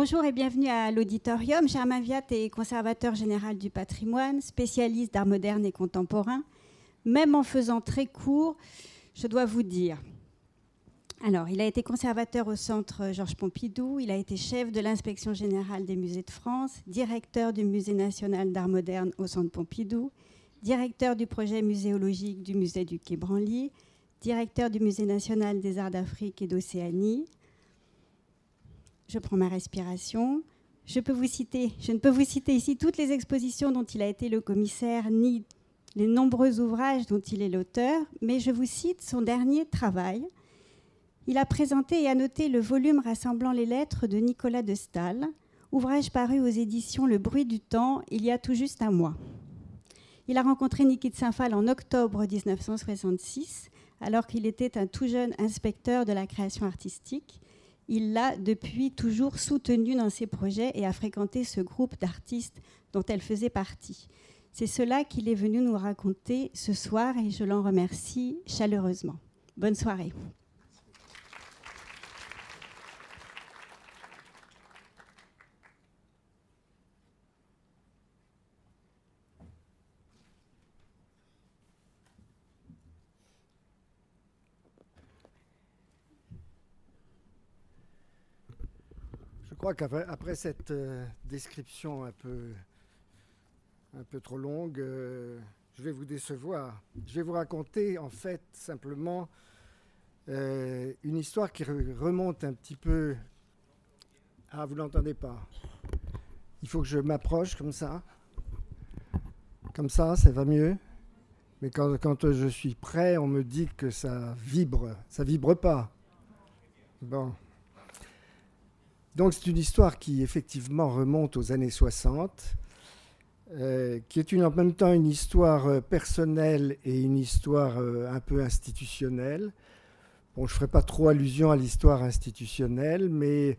Bonjour et bienvenue à l'auditorium. Germain Viat est conservateur général du patrimoine, spécialiste d'art moderne et contemporain. Même en faisant très court, je dois vous dire. Alors, il a été conservateur au centre Georges Pompidou, il a été chef de l'inspection générale des musées de France, directeur du musée national d'art moderne au centre Pompidou, directeur du projet muséologique du musée du Quai Branly, directeur du musée national des arts d'Afrique et d'Océanie, je prends ma respiration. Je, ne peux vous citer ici toutes les expositions dont il a été le commissaire, ni les nombreux ouvrages dont il est l'auteur, mais je vous cite son dernier travail. Il a présenté et annoté le volume rassemblant les lettres de Nicolas de Stahl, ouvrage paru aux éditions Le Bruit du Temps il y a tout juste un mois. Il a rencontré Niki de Saint-Phal en octobre 1966, alors qu'il était un tout jeune inspecteur de la création artistique il l'a depuis toujours soutenue dans ses projets et a fréquenté ce groupe d'artistes dont elle faisait partie. C'est cela qu'il est venu nous raconter ce soir et je l'en remercie chaleureusement. Bonne soirée. Crois qu'après cette euh, description un peu, un peu trop longue, euh, je vais vous décevoir. Je vais vous raconter en fait simplement euh, une histoire qui remonte un petit peu... Ah, vous n'entendez pas. Il faut que je m'approche comme ça. Comme ça, ça va mieux. Mais quand, quand, je suis prêt, on me dit que ça vibre. Ça vibre pas. Bon. Donc c'est une histoire qui effectivement remonte aux années 60, euh, qui est en même temps une histoire euh, personnelle et une histoire euh, un peu institutionnelle. Bon, je ne ferai pas trop allusion à l'histoire institutionnelle, mais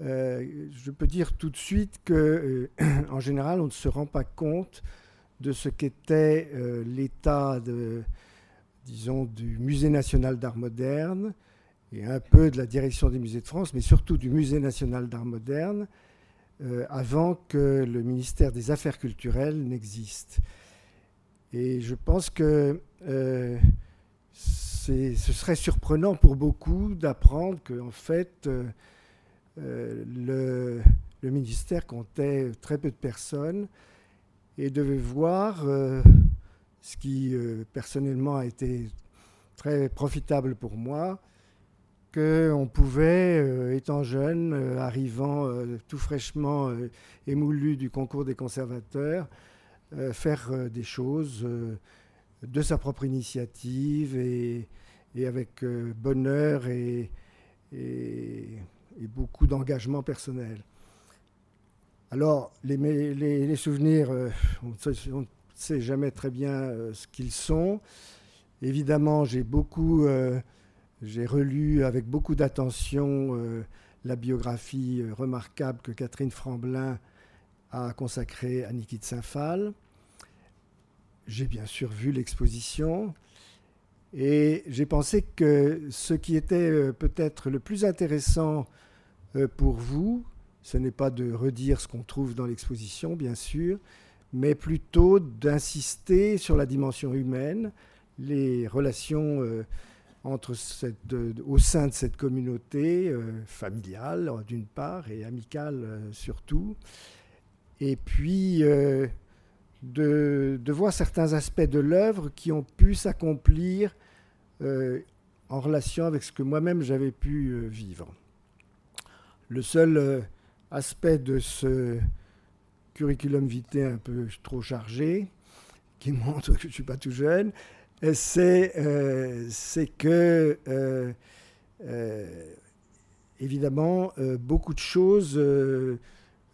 je peux dire tout de suite que, en général, on ne se rend pas compte de ce qu'était l'état disons, du Musée national d'art moderne, et un peu de la direction des musées de France, mais surtout du Musée national d'art moderne, euh, avant que le ministère des Affaires culturelles n'existe. Et je pense que euh, ce serait surprenant pour beaucoup d'apprendre qu'en fait, euh, le, le, ministère comptait très peu de personnes et devait voir ce qui personnellement a été très profitable pour moi, qu'on pouvait, euh, étant jeune, euh, arrivant euh, tout fraîchement émoulu du concours des conservateurs, faire des choses de sa propre initiative et, avec bonheur et, beaucoup d'engagement personnel. Alors, les, souvenirs, on ne sait jamais très bien ce qu'ils sont. Évidemment, j'ai beaucoup j'ai relu avec beaucoup d'attention euh, la biographie euh, remarquable que Catherine Franblin a consacrée à Niki de Saint-Phal. J'ai bien sûr vu l'exposition et j'ai pensé que ce qui était euh, peut-être le plus intéressant pour vous, ce n'est pas de redire ce qu'on trouve dans l'exposition, bien sûr, mais plutôt d'insister sur la dimension humaine, les relations entre cette, au sein de cette communauté euh, familiale d'une part et amicale euh, surtout, et puis euh, de, de, voir certains aspects de l'œuvre qui ont pu s'accomplir en relation avec ce que moi-même j'avais pu vivre. Le seul aspect de ce curriculum vitae un peu trop chargé, qui montre que je ne suis pas tout jeune, euh, c'est que, euh, euh, évidemment, beaucoup de choses,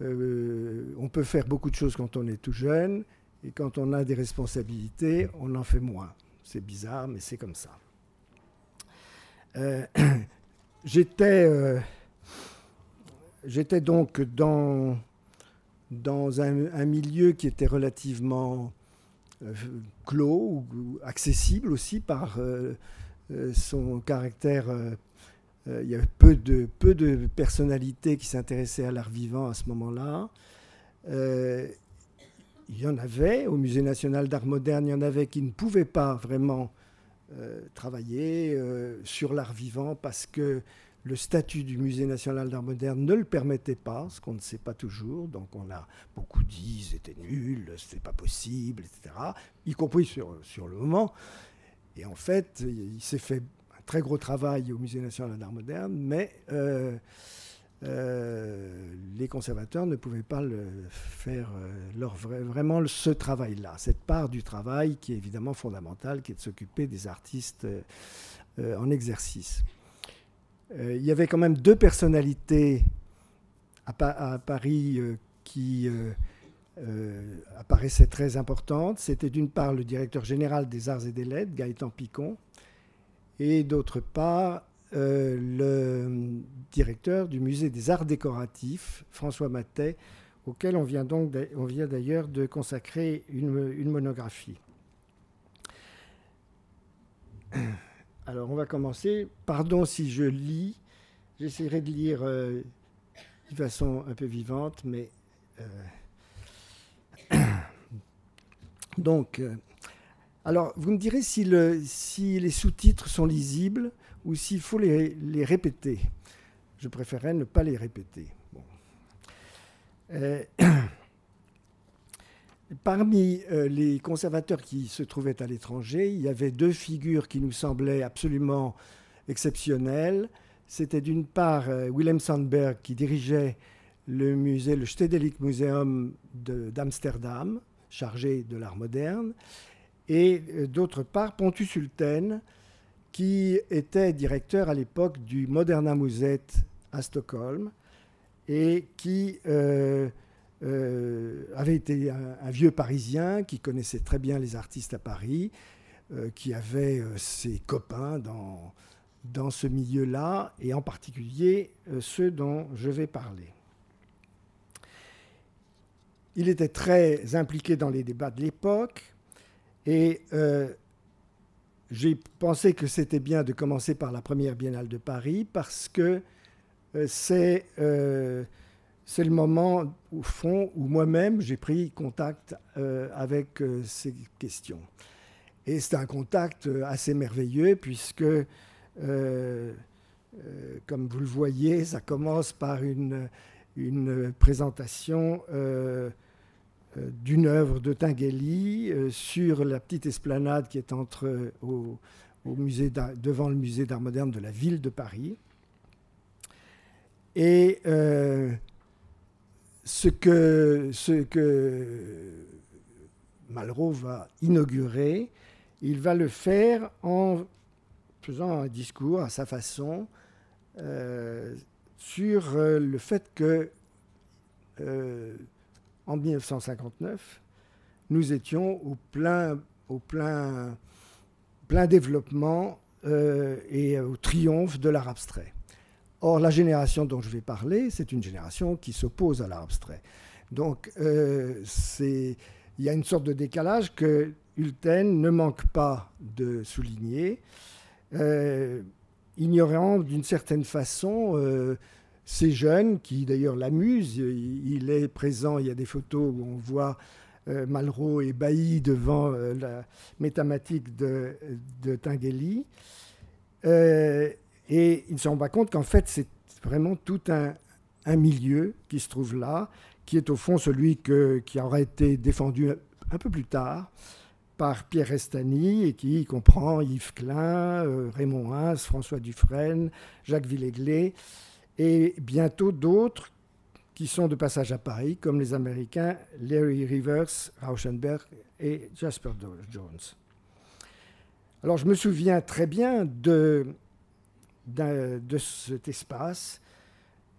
on peut faire beaucoup de choses quand on est tout jeune, et quand on a des responsabilités, on en fait moins. C'est bizarre, mais c'est comme ça. J'étais donc dans, dans un, milieu qui était relativement clos ou accessible aussi par euh, euh, son caractère il y avait peu de, peu de personnalités qui s'intéressaient à l'art vivant à ce moment-là. il y en avait, au Musée national d'art moderne, il y en avait qui ne pouvaient pas vraiment travailler sur l'art vivant parce que le statut du Musée national d'art moderne ne le permettait pas, ce qu'on ne sait pas toujours. Donc on a beaucoup dit c'était nul, c'était pas possible, etc. Y compris sur, sur le moment. Et en fait, il s'est fait un très gros travail au Musée national d'art moderne, mais euh, euh, les conservateurs ne pouvaient pas le faire euh, vraiment ce travail-là, cette part du travail qui est évidemment fondamentale, qui est de s'occuper des artistes en exercice. Euh, il y avait quand même deux personnalités à, Paris euh, qui euh, apparaissaient très importantes. C'était d'une part le directeur général des arts et des lettres, Gaëtan Picon, et d'autre part le directeur du musée des arts décoratifs, François Matet, auquel on vient d'ailleurs de consacrer une monographie. Alors, on va commencer. Pardon si je lis. J'essaierai de lire euh, de façon un peu vivante, mais. Euh, donc, euh, alors, vous me direz si, le, si les sous-titres sont lisibles ou s'il faut les, répéter. Je préférerais ne pas les répéter. Parmi euh, les conservateurs qui se trouvaient à l'étranger, il y avait deux figures qui nous semblaient absolument exceptionnelles. C'était d'une part euh, Willem Sandberg qui dirigeait le musée, le Stedelijk Museum d'Amsterdam, chargé de l'art moderne, et euh, d'autre part Pontus Hulten qui était directeur à l'époque du Moderna Museet à Stockholm et qui avait été un, vieux Parisien qui connaissait très bien les artistes à Paris, euh, qui avait euh, ses copains dans, dans ce milieu-là, et en particulier ceux dont je vais parler. Il était très impliqué dans les débats de l'époque, et j'ai pensé que c'était bien de commencer par la première biennale de Paris, parce que c'est c'est le moment, au fond, où moi-même, j'ai pris contact euh, avec euh, ces questions. Et c'est un contact euh, assez merveilleux, puisque, comme vous le voyez, ça commence par une, une présentation d'une œuvre de Tinguely sur la petite esplanade qui est entre, au, musée devant le musée d'art moderne de la ville de Paris. Et ce que, Malraux va inaugurer, il va le faire en faisant un discours à sa façon euh, sur euh, le fait que euh, en 1959, nous étions au plein développement et au triomphe de l'art abstrait. Or, la génération dont je vais parler, c'est une génération qui s'oppose à l'art abstrait. Donc, euh, il y a une sorte de décalage que Hulten ne manque pas de souligner, euh, ignorant d'une certaine façon euh, ces jeunes qui d'ailleurs l'amusent. Il est présent, il y a des photos où on voit Malraux ébahi devant la métamatique de, de. Et il ne se rend pas compte qu'en fait, c'est vraiment tout un, milieu qui se trouve là, qui est au fond celui que, qui aurait été défendu un peu plus tard par Pierre Restany et qui comprend Yves Klein, euh, Raymond Haas, François Dufresne, Jacques Villeglé et bientôt d'autres qui sont de passage à Paris, comme les Américains Larry Rivers, Rauschenberg et Jasper Jones. Alors je me souviens très bien de de cet espace,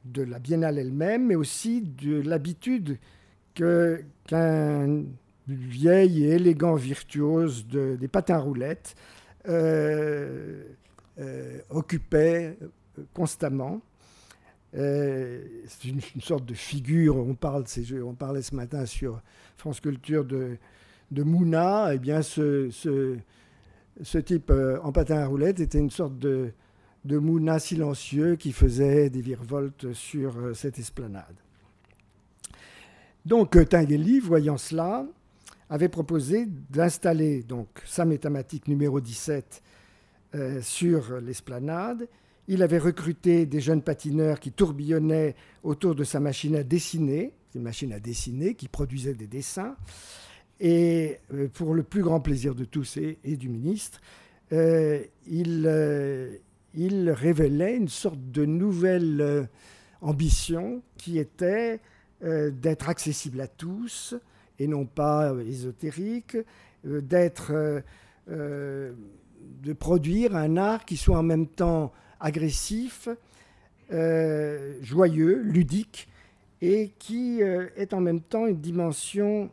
de la biennale elle-même, mais aussi de l'habitude qu'un vieil et élégant virtuose des patins roulettes euh, euh, occupait constamment. Euh, c'est une, sorte de figure, on, parle, on parlait ce matin sur France Culture de, de Mouna, eh bien ce, ce, ce type en patin à roulettes était une sorte de, de Mouna silencieux qui faisaient des virevoltes sur euh, cette esplanade. Donc Tinguely, voyant cela, avait proposé d'installer donc sa métamatique numéro 17 euh, sur l'esplanade. Il avait recruté des jeunes patineurs qui tourbillonnaient autour de sa machine à dessiner, une machine à dessiner qui produisait des dessins. Et euh, pour le plus grand plaisir de tous et, du ministre, euh, il, il, révélait une sorte de nouvelle ambition qui était d'être accessible à tous, et non pas euh, ésotérique, euh, d'être, euh, de produire un art qui soit en même temps agressif, joyeux, ludique, et qui est en même temps une dimension,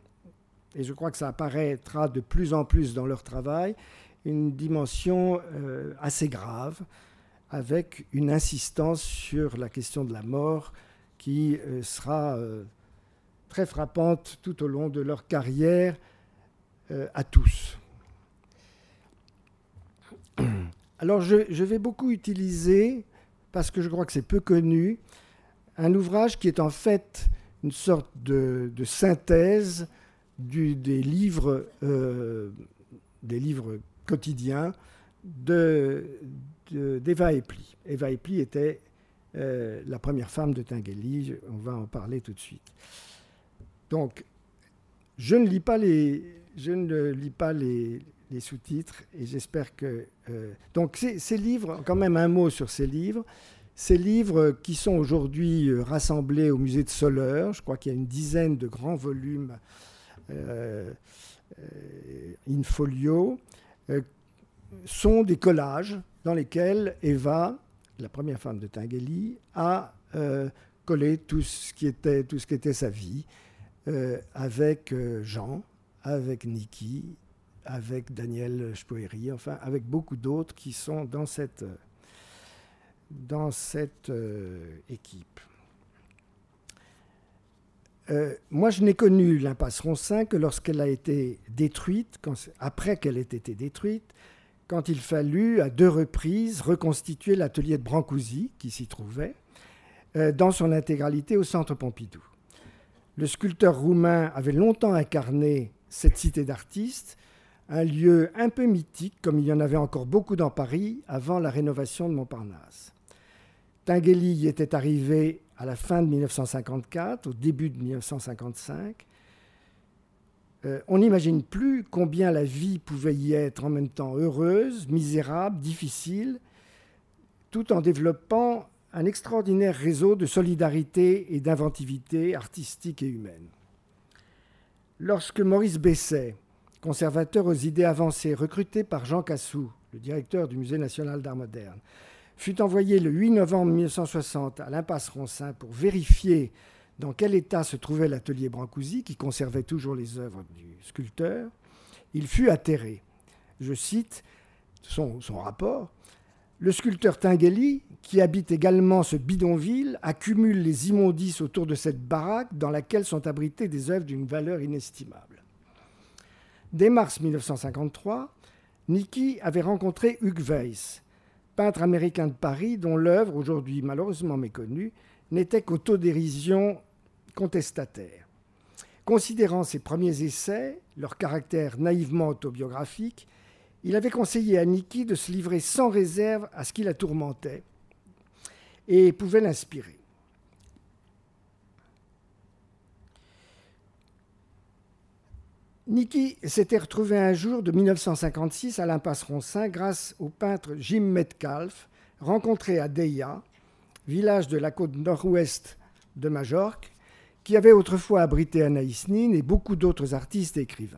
et je crois que ça apparaîtra de plus en plus dans leur travail, une dimension assez grave, avec une insistance sur la question de la mort qui sera très frappante tout au long de leur carrière euh, à tous. Alors je, vais beaucoup utiliser, parce que je crois que c'est peu connu, un ouvrage qui est en fait une sorte de, synthèse des, livres, euh, des livres quotidiens de, d'Eva Epli. Eva Epli était euh, la première femme de Tinguely, on va en parler tout de suite. Donc, je ne lis pas les, sous-titres et j'espère que. Euh, donc, ces, livres, quand même un mot sur ces livres. Ces livres qui sont aujourd'hui euh, rassemblés au musée de Soleure, je crois qu'il y a une dizaine de grands volumes in folio, sont des collages dans lesquels Eva, la première femme de Tinguely, a collé tout ce qui était, tout ce qui était sa vie euh, avec euh, Jean, avec Niki, avec Daniel Spoeri, enfin avec beaucoup d'autres qui sont dans cette, dans cette euh, équipe. moi, je n'ai connu l'impasse Roncin que lorsqu'elle a été détruite, après qu'elle ait été détruite, quand il fallut à deux reprises reconstituer l'atelier de Brancusi, qui s'y trouvait, dans son intégralité au centre Pompidou. Le sculpteur roumain avait longtemps incarné cette cité d'artistes, un lieu un peu mythique, comme il y en avait encore beaucoup dans Paris avant la rénovation de Montparnasse. Tinguely y était arrivé à la fin de 1954, au début de 1955. Euh, on n'imagine plus combien la vie pouvait y être en même temps heureuse, misérable, difficile, tout en développant un extraordinaire réseau de solidarité et d'inventivité artistique et humaine. Lorsque Maurice Besset, conservateur aux idées avancées, recruté par Jean Cassou, le directeur du Musée national d'art moderne, fut envoyé le 8 novembre 1960 à l'impasse Roncin pour vérifier dans quel état se trouvait l'atelier Brancusi, qui conservait toujours les œuvres du sculpteur, il fut atterré. Je cite son, rapport. Le sculpteur Tinguely, qui habite également ce bidonville, accumule les immondices autour de cette baraque dans laquelle sont abritées des œuvres d'une valeur inestimable. Dès mars 1953, Nicky avait rencontré Hugues Weiss, peintre américain de Paris dont l'œuvre, aujourd'hui malheureusement méconnue, n'était qu'autodérision contestataire. Considérant ses premiers essais, leur caractère naïvement autobiographique, il avait conseillé à Niki de se livrer sans réserve à ce qui la tourmentait et pouvait l'inspirer. Niki s'était retrouvé un jour de 1956 à l'impasse Roncin grâce au peintre Jim Metcalf, rencontré à Deia, village de la côte nord-ouest de Majorque, qui avait autrefois abrité Anaïs Nin et beaucoup d'autres artistes et écrivains,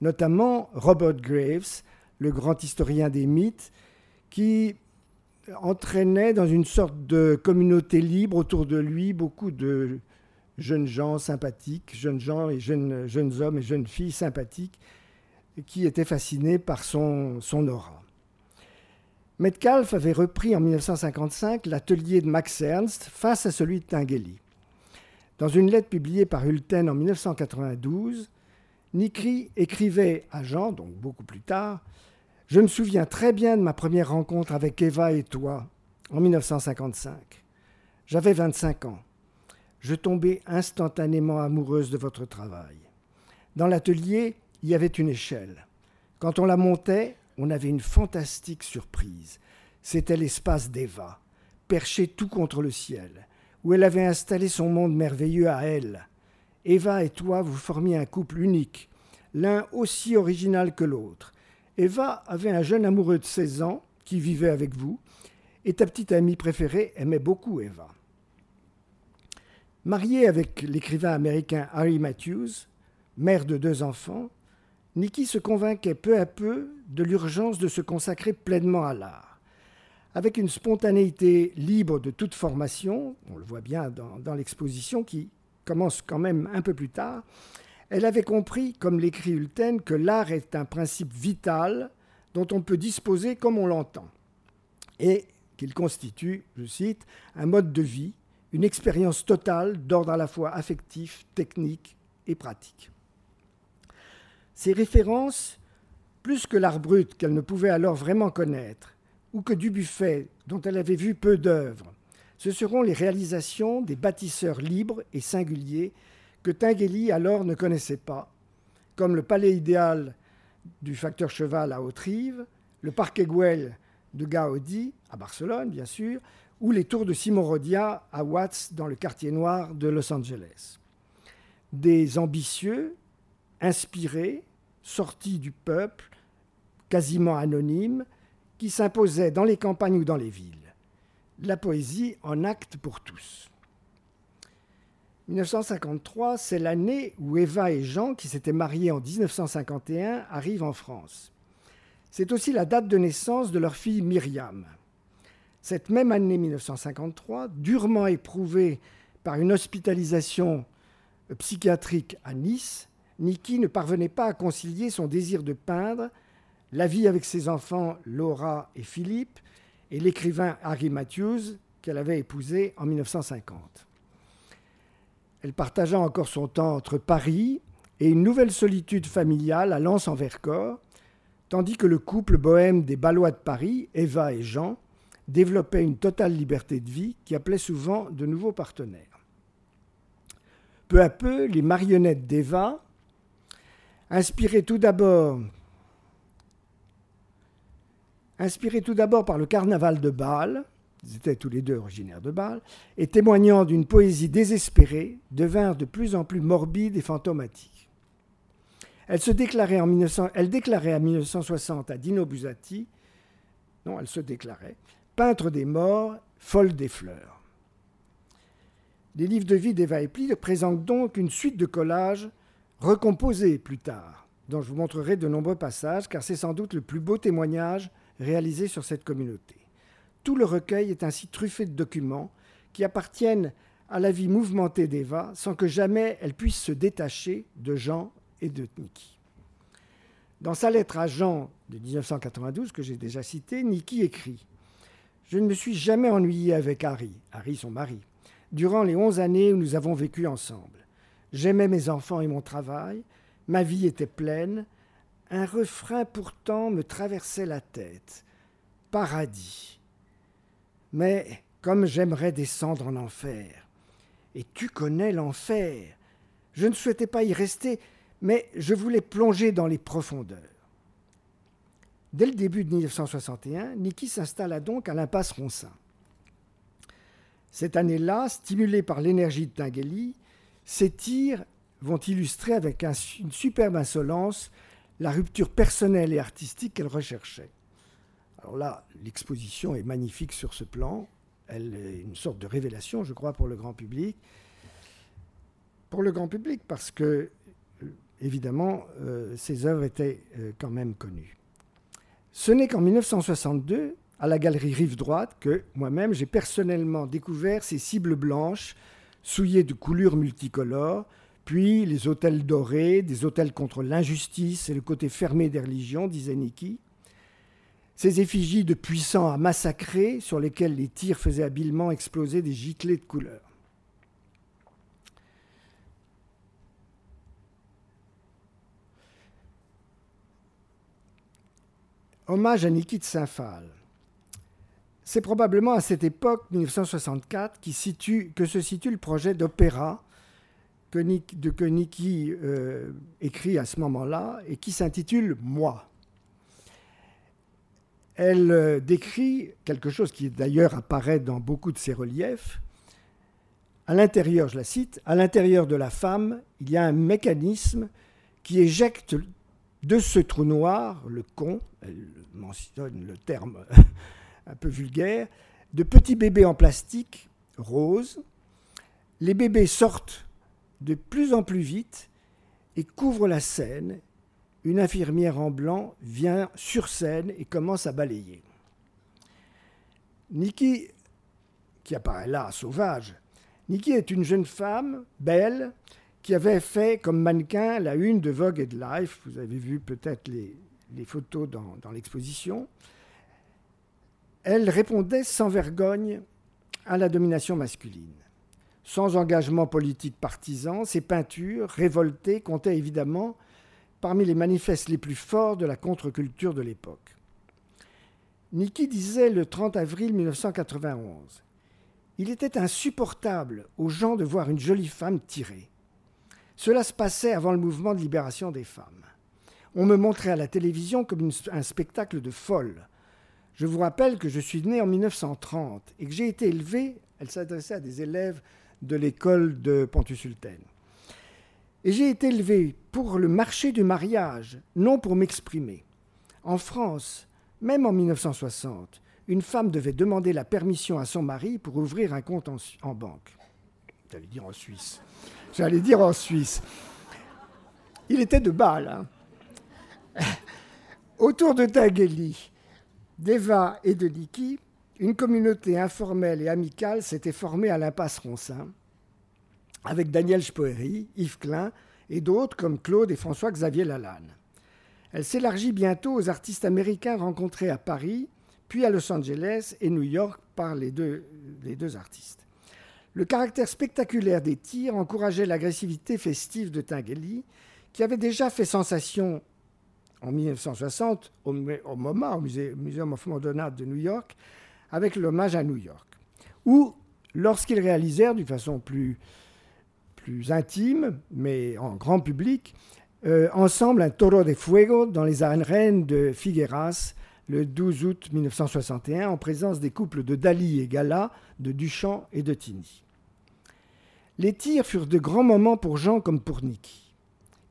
notamment Robert Graves, le grand historien des mythes, qui entraînait dans une sorte de communauté libre autour de lui beaucoup de jeunes gens sympathiques, jeunes gens et jeunes, hommes et jeunes filles sympathiques, qui étaient fascinés par son, aura. Metcalf avait repris en 1955 l'atelier de Max Ernst face à celui de Tinguely. Dans une lettre publiée par Hulten en 1992, Nikri écrivait à Jean, donc beaucoup plus tard, Je me souviens très bien de ma première rencontre avec Eva et toi en 1955. J'avais 25 ans. Je tombais instantanément amoureuse de votre travail. Dans l'atelier, il y avait une échelle. Quand on la montait, on avait une fantastique surprise. C'était l'espace d'Eva, perché tout contre le ciel, où elle avait installé son monde merveilleux à elle. Eva et toi, vous formiez un couple unique, l'un aussi original que l'autre. Eva avait un jeune amoureux de 16 ans qui vivait avec vous, et ta petite amie préférée aimait beaucoup Eva. Mariée avec l'écrivain américain Harry Matthews, mère de deux enfants, Nikki se convainquait peu à peu de l'urgence de se consacrer pleinement à l'art. Avec une spontanéité libre de toute formation, on le voit bien dans, l'exposition qui commence quand même un peu plus tard, elle avait compris, comme l'écrit Hulten, que l'art est un principe vital dont on peut disposer comme on l'entend, et qu'il constitue, je cite, un mode de vie, une expérience totale d'ordre à la fois affectif, technique et pratique. Ces références, plus que l'art brut qu'elle ne pouvait alors vraiment connaître, ou que Dubuffet, dont elle avait vu peu d'œuvres, ce seront les réalisations des bâtisseurs libres et singuliers que Tinguely alors ne connaissait pas, comme le palais idéal du facteur cheval à Autrive, le parc Güell de Gaudi à Barcelone, bien sûr, ou les tours de Simon Rodia à Watts dans le quartier noir de Los Angeles. Des ambitieux, inspirés, sortis du peuple, quasiment anonymes, qui s'imposaient dans les campagnes ou dans les villes. La poésie en acte pour tous. 1953, c'est l'année où Eva et Jean, qui s'étaient mariés en 1951, arrivent en France. C'est aussi la date de naissance de leur fille Myriam. Cette même année 1953, durement éprouvée par une hospitalisation psychiatrique à Nice, Niki ne parvenait pas à concilier son désir de peindre, la vie avec ses enfants Laura et Philippe, et l'écrivain Harry Matthews qu'elle avait épousé en 1950. Elle partagea encore son temps entre Paris et une nouvelle solitude familiale à Lens-en-Vercors, tandis que le couple bohème des Ballois de Paris, Eva et Jean, développait une totale liberté de vie qui appelait souvent de nouveaux partenaires. Peu à peu, les marionnettes d'Eva, inspirées tout d'abord inspirées tout d'abord par le carnaval de Bâle, ils étaient tous les deux originaires de Bâle, et témoignant d'une poésie désespérée, devinrent de plus en plus morbides et fantomatiques. Elle, se déclarait en elle déclarait en 1960 à Dino Buzzati, non, elle se déclarait, peintre des morts, folle des fleurs. Les livres de vie d'Eva Epli présentent donc une suite de collages recomposés plus tard, dont je vous montrerai de nombreux passages, car c'est sans doute le plus beau témoignage réalisé sur cette communauté. Tout le recueil est ainsi truffé de documents qui appartiennent à la vie mouvementée d'Eva sans que jamais elle puisse se détacher de Jean et de Niki. Dans sa lettre à Jean de 1992, que j'ai déjà citée, Niki écrit Je ne me suis jamais ennuyé avec Harry, Harry son mari, durant les onze années où nous avons vécu ensemble. J'aimais mes enfants et mon travail, ma vie était pleine, un refrain pourtant me traversait la tête. Paradis. Mais comme j'aimerais descendre en enfer. Et tu connais l'enfer. Je ne souhaitais pas y rester, mais je voulais plonger dans les profondeurs. Dès le début de 1961, Niki s'installa donc à l'impasse Roncin. Cette année-là, stimulée par l'énergie de Tinguely, ses tirs vont illustrer avec une superbe insolence la rupture personnelle et artistique qu'elle recherchait. Alors là, l'exposition est magnifique sur ce plan. Elle est une sorte de révélation, je crois, pour le grand public. Pour le grand public, parce que, euh, évidemment, euh, ces œuvres étaient euh, quand même connues. Ce n'est qu'en 1962, à la galerie Rive Droite, que moi-même j'ai personnellement découvert ces cibles blanches souillées de coulures multicolores, puis les hôtels dorés, des hôtels contre l'injustice et le côté fermé des religions, disait Niki. Ces effigies de puissants à massacrer, sur lesquels les tirs faisaient habilement exploser des giclées de couleurs. Hommage à Niki de Saint-Phal. C'est probablement à cette époque, 1964, qui situe, que se situe le projet d'opéra que, Niki euh, écrit à ce moment-là et qui s'intitule Moi. Elle euh, décrit quelque chose qui d'ailleurs apparaît dans beaucoup de ses reliefs. À l'intérieur, je la cite, à l'intérieur de la femme, il y a un mécanisme qui éjecte de ce trou noir, le con, elle mentionne le terme un peu vulgaire, de petits bébés en plastique rose. Les bébés sortent de plus en plus vite et couvrent la scène. Une infirmière en blanc vient sur scène et commence à balayer. Nikki, qui apparaît là, sauvage, Nikki est une jeune femme, belle, qui avait fait comme mannequin la une de Vogue et de Life. Vous avez vu peut-être les, photos dans l'exposition. Elle répondait sans vergogne à la domination masculine. Sans engagement politique partisan, ses peintures, révoltées, comptaient évidemment parmi les manifestes les plus forts de la contre-culture de l'époque. Niki disait le 30 avril 1991 Il était insupportable aux gens de voir une jolie femme tirée. Cela se passait avant le mouvement de libération des femmes. On me montrait à la télévision comme un spectacle de folle. Je vous rappelle que je suis né en 1930 et que j'ai été élevé, elle s'adressait à des élèves de l'école de Pontus-Sulten. Et j'ai été élevé pour le marché du mariage, non pour m'exprimer. En France, même en 1960, une femme devait demander la permission à son mari pour ouvrir un compte en, banque. J'allais dire en Suisse. J'allais dire en Suisse. Il était de Bâle. Hein. Autour de Tagueli, d'Eva et de Niki, une communauté informelle et amicale s'était formée à l'impasse Roncin, avec Daniel Spoeri, Yves Klein et d'autres comme Claude et François-Xavier Lalanne. Elle s'élargit bientôt aux artistes américains rencontrés à Paris, puis à Los Angeles et New York par les deux, artistes. Le caractère spectaculaire des tirs encourageait l'agressivité festive de Tinguely, qui avait déjà fait sensation en 1960 au, MoMA, au Museum of Modern de New York, avec l'hommage à New York. Ou lorsqu'ils réalisèrent d'une façon plus, plus intime, mais en grand public, euh, ensemble un Toro de Fuego dans les arènes de Figueras le 12 août 1961 en présence des couples de Dali et Gala, de Duchamp et de Tini. Les tirs furent de grands moments pour Jean comme pour Niki.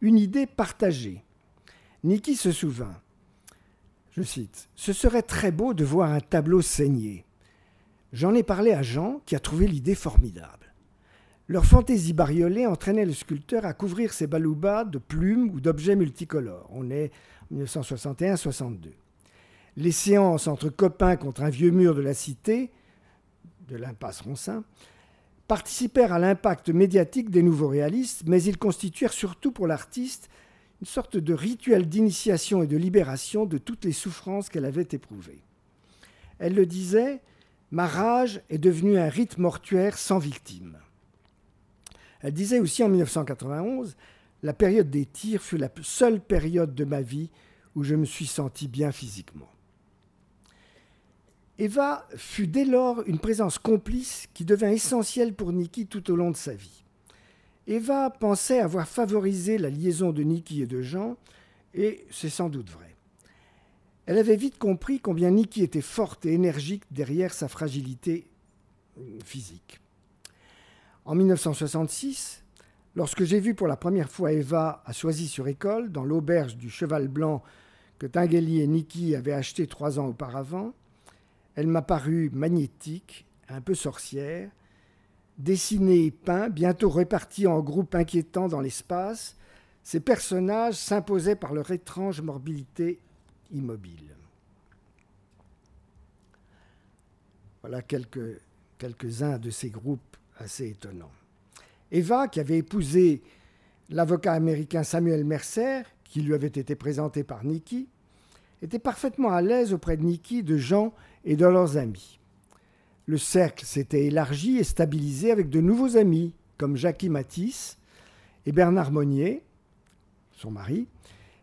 Une idée partagée. Niki se souvint je cite, Ce serait très beau de voir un tableau saigné. J'en ai parlé à Jean, qui a trouvé l'idée formidable. Leur fantaisie bariolée entraînait le sculpteur à couvrir ses baloubas de plumes ou d'objets multicolores. On est en 1961-62. Les séances entre copains contre un vieux mur de la cité, de l'impasse Roncin, participèrent à l'impact médiatique des nouveaux réalistes, mais ils constituèrent surtout pour l'artiste une sorte de rituel d'initiation et de libération de toutes les souffrances qu'elle avait éprouvées. Elle le disait, ma rage est devenue un rite mortuaire sans victime. Elle disait aussi en 1991, la période des tirs fut la seule période de ma vie où je me suis senti bien physiquement. Eva fut dès lors une présence complice qui devint essentielle pour Niki tout au long de sa vie. Eva pensait avoir favorisé la liaison de Niki et de Jean, et c'est sans doute vrai. Elle avait vite compris combien Niki était forte et énergique derrière sa fragilité euh, physique. En 1966, lorsque j'ai vu pour la première fois Eva à Soisy-sur-École, dans l'auberge du Cheval Blanc que Tinguely et Niki avaient acheté trois ans auparavant, elle m'a paru magnétique, un peu sorcière, dessinés et peints, bientôt répartis en groupes inquiétants dans l'espace, ces personnages s'imposaient par leur étrange morbidité immobile. Voilà quelques, quelques-uns de ces groupes assez étonnants. Eva, qui avait épousé l'avocat américain Samuel Mercer, qui lui avait été présenté par Nikki, était parfaitement à l'aise auprès de Nikki, de Jean et de leurs amis le cercle s'était élargi et stabilisé avec de nouveaux amis, comme Jackie Matisse et Bernard Monnier, son mari,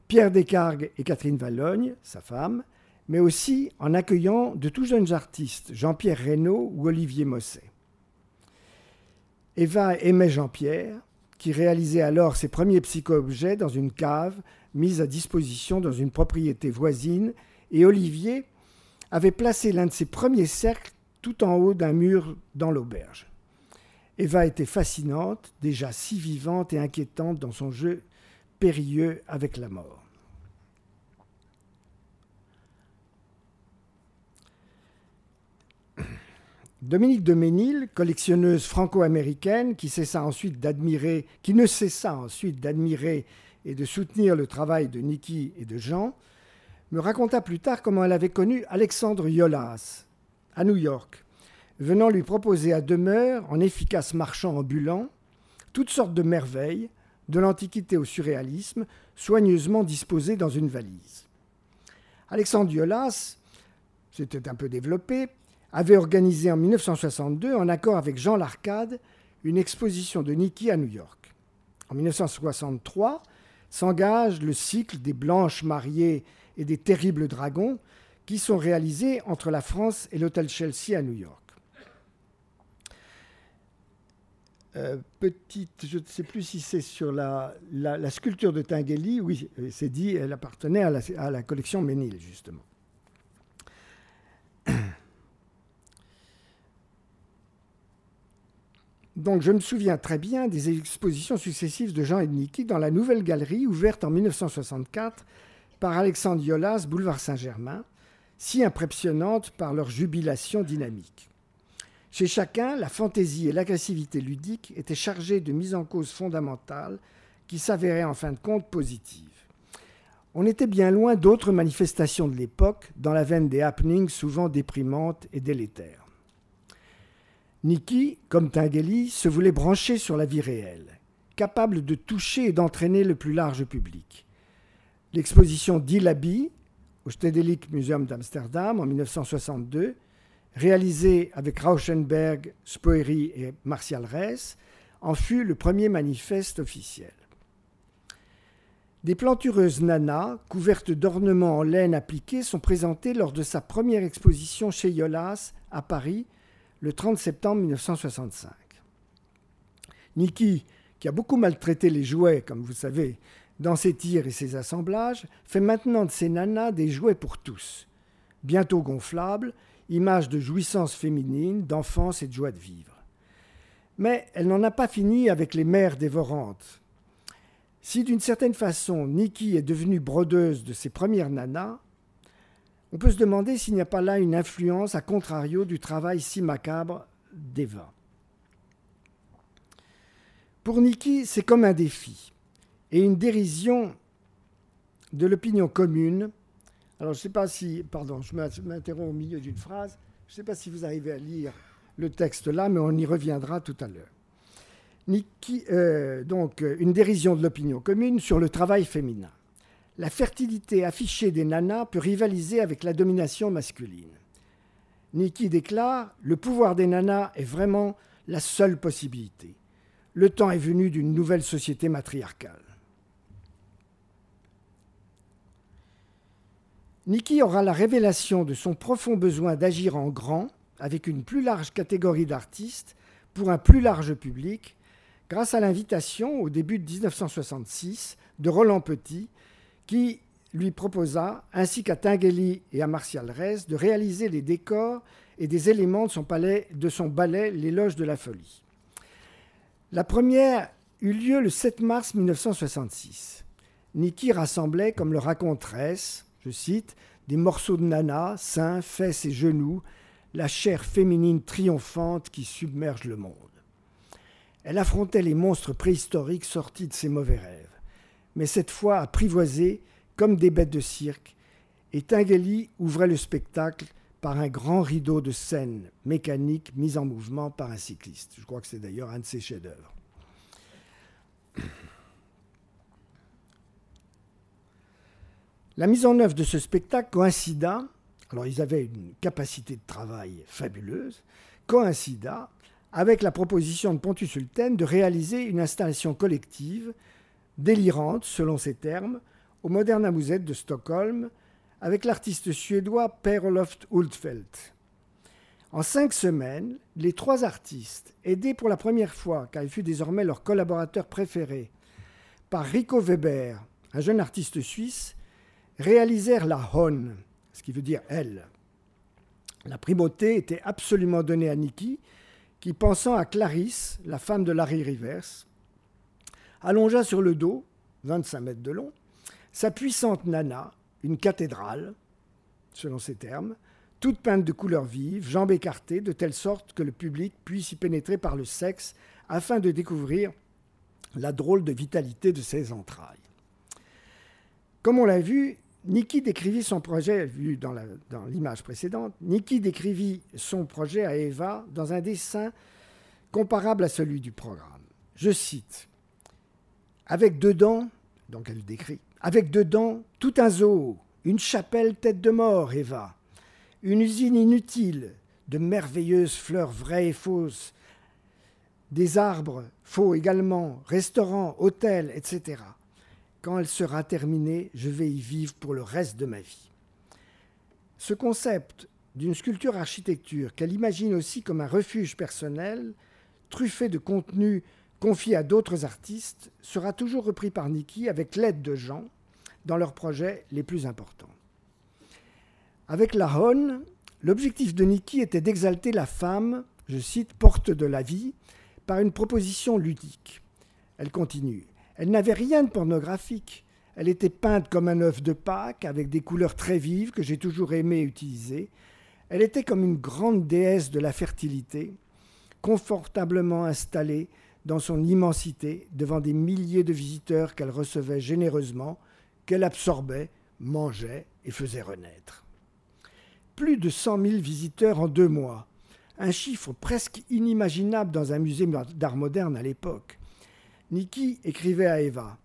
Pierre Descargues et Catherine Vallogne, sa femme, mais aussi en accueillant de tout jeunes artistes, Jean-Pierre Reynaud ou Olivier Mosset. Eva aimait Jean-Pierre, qui réalisait alors ses premiers psycho-objets dans une cave mise à disposition dans une propriété voisine, et Olivier avait placé l'un de ses premiers cercles tout en haut d'un mur dans l'auberge. Eva était fascinante, déjà si vivante et inquiétante dans son jeu périlleux avec la mort. Dominique de Ménil, collectionneuse franco-américaine qui, qui ne cessa ensuite d'admirer et de soutenir le travail de Niki et de Jean, me raconta plus tard comment elle avait connu Alexandre Yolas à New York, venant lui proposer à demeure, en efficace marchand ambulant, toutes sortes de merveilles, de l'Antiquité au surréalisme, soigneusement disposées dans une valise. Alexandre Yolas, s'était un peu développé, avait organisé en 1962, en accord avec Jean Larcade, une exposition de Niki à New York. En 1963, s'engage le cycle des Blanches mariées et des Terribles dragons qui sont réalisés entre la France et l'hôtel Chelsea à New York. Euh, petite, je ne sais plus si c'est sur la, la, sculpture de Tinguely, oui, c'est dit, elle appartenait à la, collection Ménil, justement. Donc je me souviens très bien des expositions successives de Jean et de Niki dans la nouvelle galerie ouverte en 1964 par Alexandre Yolas, boulevard Saint-Germain, si impressionnante par leur jubilation dynamique. Chez chacun, la fantaisie et l'agressivité ludique étaient chargées de mise en cause fondamentale qui s'avérait en fin de compte positive. On était bien loin d'autres manifestations de l'époque dans la veine des happenings souvent déprimantes et délétères. Niki, comme Tinguely, se voulait brancher sur la vie réelle, capable de toucher et d'entraîner le plus large public. L'exposition Dilabi au Stedelijk Museum d'Amsterdam en 1962, réalisée avec Rauschenberg, Spoeri et Martial Reis, en fut le premier manifeste officiel. Des plantureuses nanas, couvertes d'ornements en laine appliquée, sont présentées lors de sa première exposition chez Yolas à Paris le 30 septembre 1965. Niki, qui a beaucoup maltraité les jouets, comme vous savez, dans ses tirs et ses assemblages, fait maintenant de ses nanas des jouets pour tous. Bientôt gonflables, image de jouissance féminine, d'enfance et de joie de vivre. Mais elle n'en a pas fini avec les mères dévorantes. Si d'une certaine façon Niki est devenue brodeuse de ses premières nanas, on peut se demander s'il n'y a pas là une influence, à contrario, du travail si macabre d'Eva. Pour Niki, c'est comme un défi et une dérision de l'opinion commune. Alors, je ne sais pas si. Pardon, je m'interromps au milieu d'une phrase. Je ne sais pas si vous arrivez à lire le texte là, mais on y reviendra tout à l'heure. Euh, donc, une dérision de l'opinion commune sur le travail féminin la fertilité affichée des nanas peut rivaliser avec la domination masculine. Niki déclare Le pouvoir des nanas est vraiment la seule possibilité. Le temps est venu d'une nouvelle société matriarcale. Niki aura la révélation de son profond besoin d'agir en grand avec une plus large catégorie d'artistes pour un plus large public grâce à l'invitation au début de 1966 de Roland Petit qui lui proposa, ainsi qu'à Tinguely et à Martial Rez, de réaliser les décors et des éléments de son, palais, de son ballet L'éloge de la folie. La première eut lieu le 7 mars 1966. Niki rassemblait, comme le raconte Rez, je cite, des morceaux de nana, seins, fesses et genoux, la chair féminine triomphante qui submerge le monde. Elle affrontait les monstres préhistoriques sortis de ses mauvais rêves mais cette fois apprivoisées comme des bêtes de cirque, et Tinguely ouvrait le spectacle par un grand rideau de scène mécanique mis en mouvement par un cycliste. Je crois que c'est d'ailleurs un de ses chefs-d'œuvre. La mise en œuvre de ce spectacle coïncida, alors ils avaient une capacité de travail fabuleuse, coïncida avec la proposition de Pontus Sulten de réaliser une installation collective délirante, selon ses termes, au Moderna Museet de Stockholm, avec l'artiste suédois Per Olof Hultfeldt. En cinq semaines, les trois artistes, aidés pour la première fois, car il fut désormais leur collaborateur préféré, par Rico Weber, un jeune artiste suisse, réalisèrent la Hon, ce qui veut dire elle. La primauté était absolument donnée à Nikki, qui, pensant à Clarisse, la femme de Larry Rivers, allongea sur le dos, 25 mètres de long, sa puissante nana, une cathédrale, selon ses termes, toute peinte de couleurs vives, jambes écartées, de telle sorte que le public puisse y pénétrer par le sexe afin de découvrir la drôle de vitalité de ses entrailles. Comme on l'a vu, Niki décrivit son projet, vu dans l'image précédente, Niki décrivit son projet à Eva dans un dessin comparable à celui du programme. Je cite Avec dedans, donc elle décrit, avec dedans tout un zoo, une chapelle tête de mort, Eva, une usine inutile de merveilleuses fleurs vraies et fausses, des arbres faux également, restaurants, hôtels, etc. Quand elle sera terminée, je vais y vivre pour le reste de ma vie. Ce concept d'une sculpture architecture qu'elle imagine aussi comme un refuge personnel, truffé de contenus confiés à d'autres artistes, sera toujours repris par Nikki avec l'aide de gens dans leurs projets les plus importants. Avec la Hon, l'objectif de Nikki était d'exalter la femme, je cite, porte de la vie, par une proposition ludique. Elle continue. Elle n'avait rien de pornographique. Elle était peinte comme un œuf de Pâques, avec des couleurs très vives que j'ai toujours aimé utiliser. Elle était comme une grande déesse de la fertilité, confortablement installée dans son immensité devant des milliers de visiteurs qu'elle recevait généreusement, qu'elle absorbait, mangeait et faisait renaître. Plus de cent mille visiteurs en deux mois, un chiffre presque inimaginable dans un musée d'art moderne à l'époque. Niki écrivait à Eva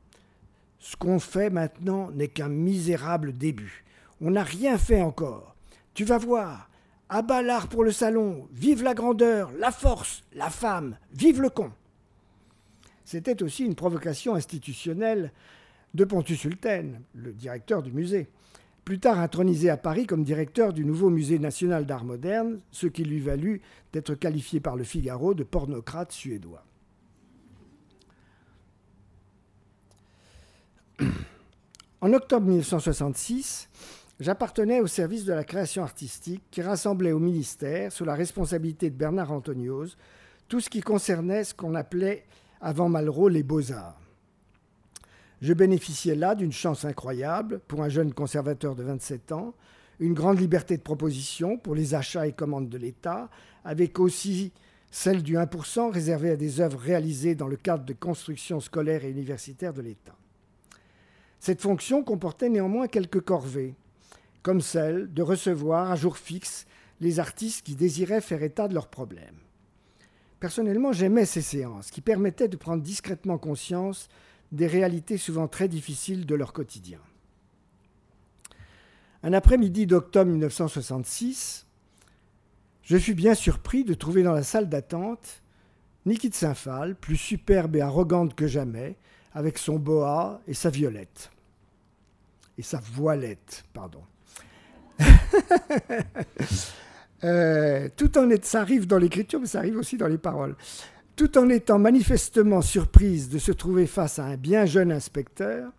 Ce qu'on fait maintenant n'est qu'un misérable début. On n'a rien fait encore. Tu vas voir. Abat l'art pour le salon. Vive la grandeur, la force, la femme. Vive le con. C'était aussi une provocation institutionnelle de Pontus Hulten, le directeur du musée plus tard intronisé à Paris comme directeur du nouveau musée national d'art moderne, ce qui lui valut d'être qualifié par le Figaro de pornocrate suédois. En octobre 1966, j'appartenais au service de la création artistique qui rassemblait au ministère, sous la responsabilité de Bernard Antonios, tout ce qui concernait ce qu'on appelait avant Malraux les beaux-arts. Je bénéficiais là d'une chance incroyable pour un jeune conservateur de 27 ans, une grande liberté de proposition pour les achats et commandes de l'État, avec aussi celle du 1% réservée à des œuvres réalisées dans le cadre de constructions scolaires et universitaires de l'État. Cette fonction comportait néanmoins quelques corvées, comme celle de recevoir à jour fixe les artistes qui désiraient faire état de leurs problèmes. Personnellement, j'aimais ces séances qui permettaient de prendre discrètement conscience des réalités souvent très difficiles de leur quotidien. Un après-midi d'octobre 1966, je fus bien surpris de trouver dans la salle d'attente Niki de Saint-Phal, plus superbe et arrogante que jamais, avec son boa et sa violette. Et sa voilette, pardon. Euh, ça arrive dans l'écriture, mais ça arrive aussi dans les paroles tout en étant manifestement surprise de se trouver face à un bien jeune inspecteur,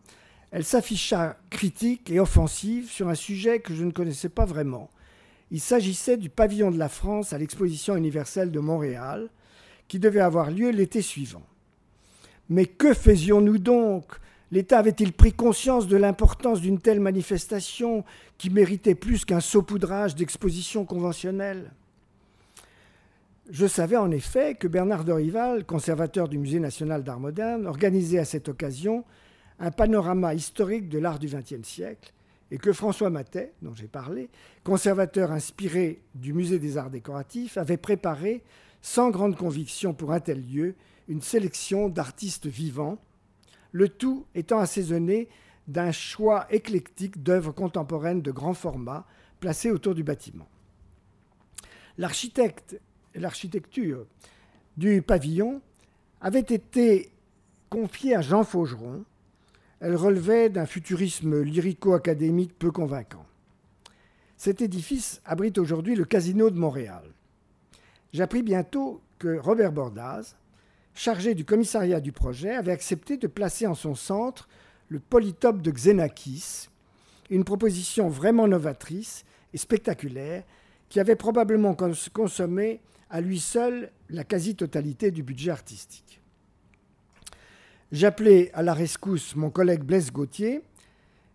elle s'afficha critique et offensive sur un sujet que je ne connaissais pas vraiment. Il s'agissait du pavillon de la France à l'exposition universelle de Montréal, qui devait avoir lieu l'été suivant. Mais que faisions-nous donc? L'État avait-il pris conscience de l'importance d'une telle manifestation qui méritait plus qu'un saupoudrage d'expositions conventionnelles je savais en effet que Bernard de Rival, conservateur du Musée national d'art moderne, organisait à cette occasion un panorama historique de l'art du XXe siècle et que François Matet, dont j'ai parlé, conservateur inspiré du Musée des arts décoratifs, avait préparé, sans grande conviction pour un tel lieu, une sélection d'artistes vivants, le tout étant assaisonné d'un choix éclectique d'œuvres contemporaines de grand format placées autour du bâtiment. L'architecture du pavillon avait été confiée à Jean Faugeron. Elle relevait d'un futurisme lyrico-académique peu convaincant. Cet édifice abrite aujourd'hui le Casino de Montréal. J'appris bientôt que Robert Bordaz, chargé du commissariat du projet, avait accepté de placer en son centre le polytope de Xenakis, une proposition vraiment novatrice et spectaculaire qui avait probablement consommé à lui seul la quasi-totalité du budget artistique. J'appelais à la rescousse mon collègue Blaise Gauthier.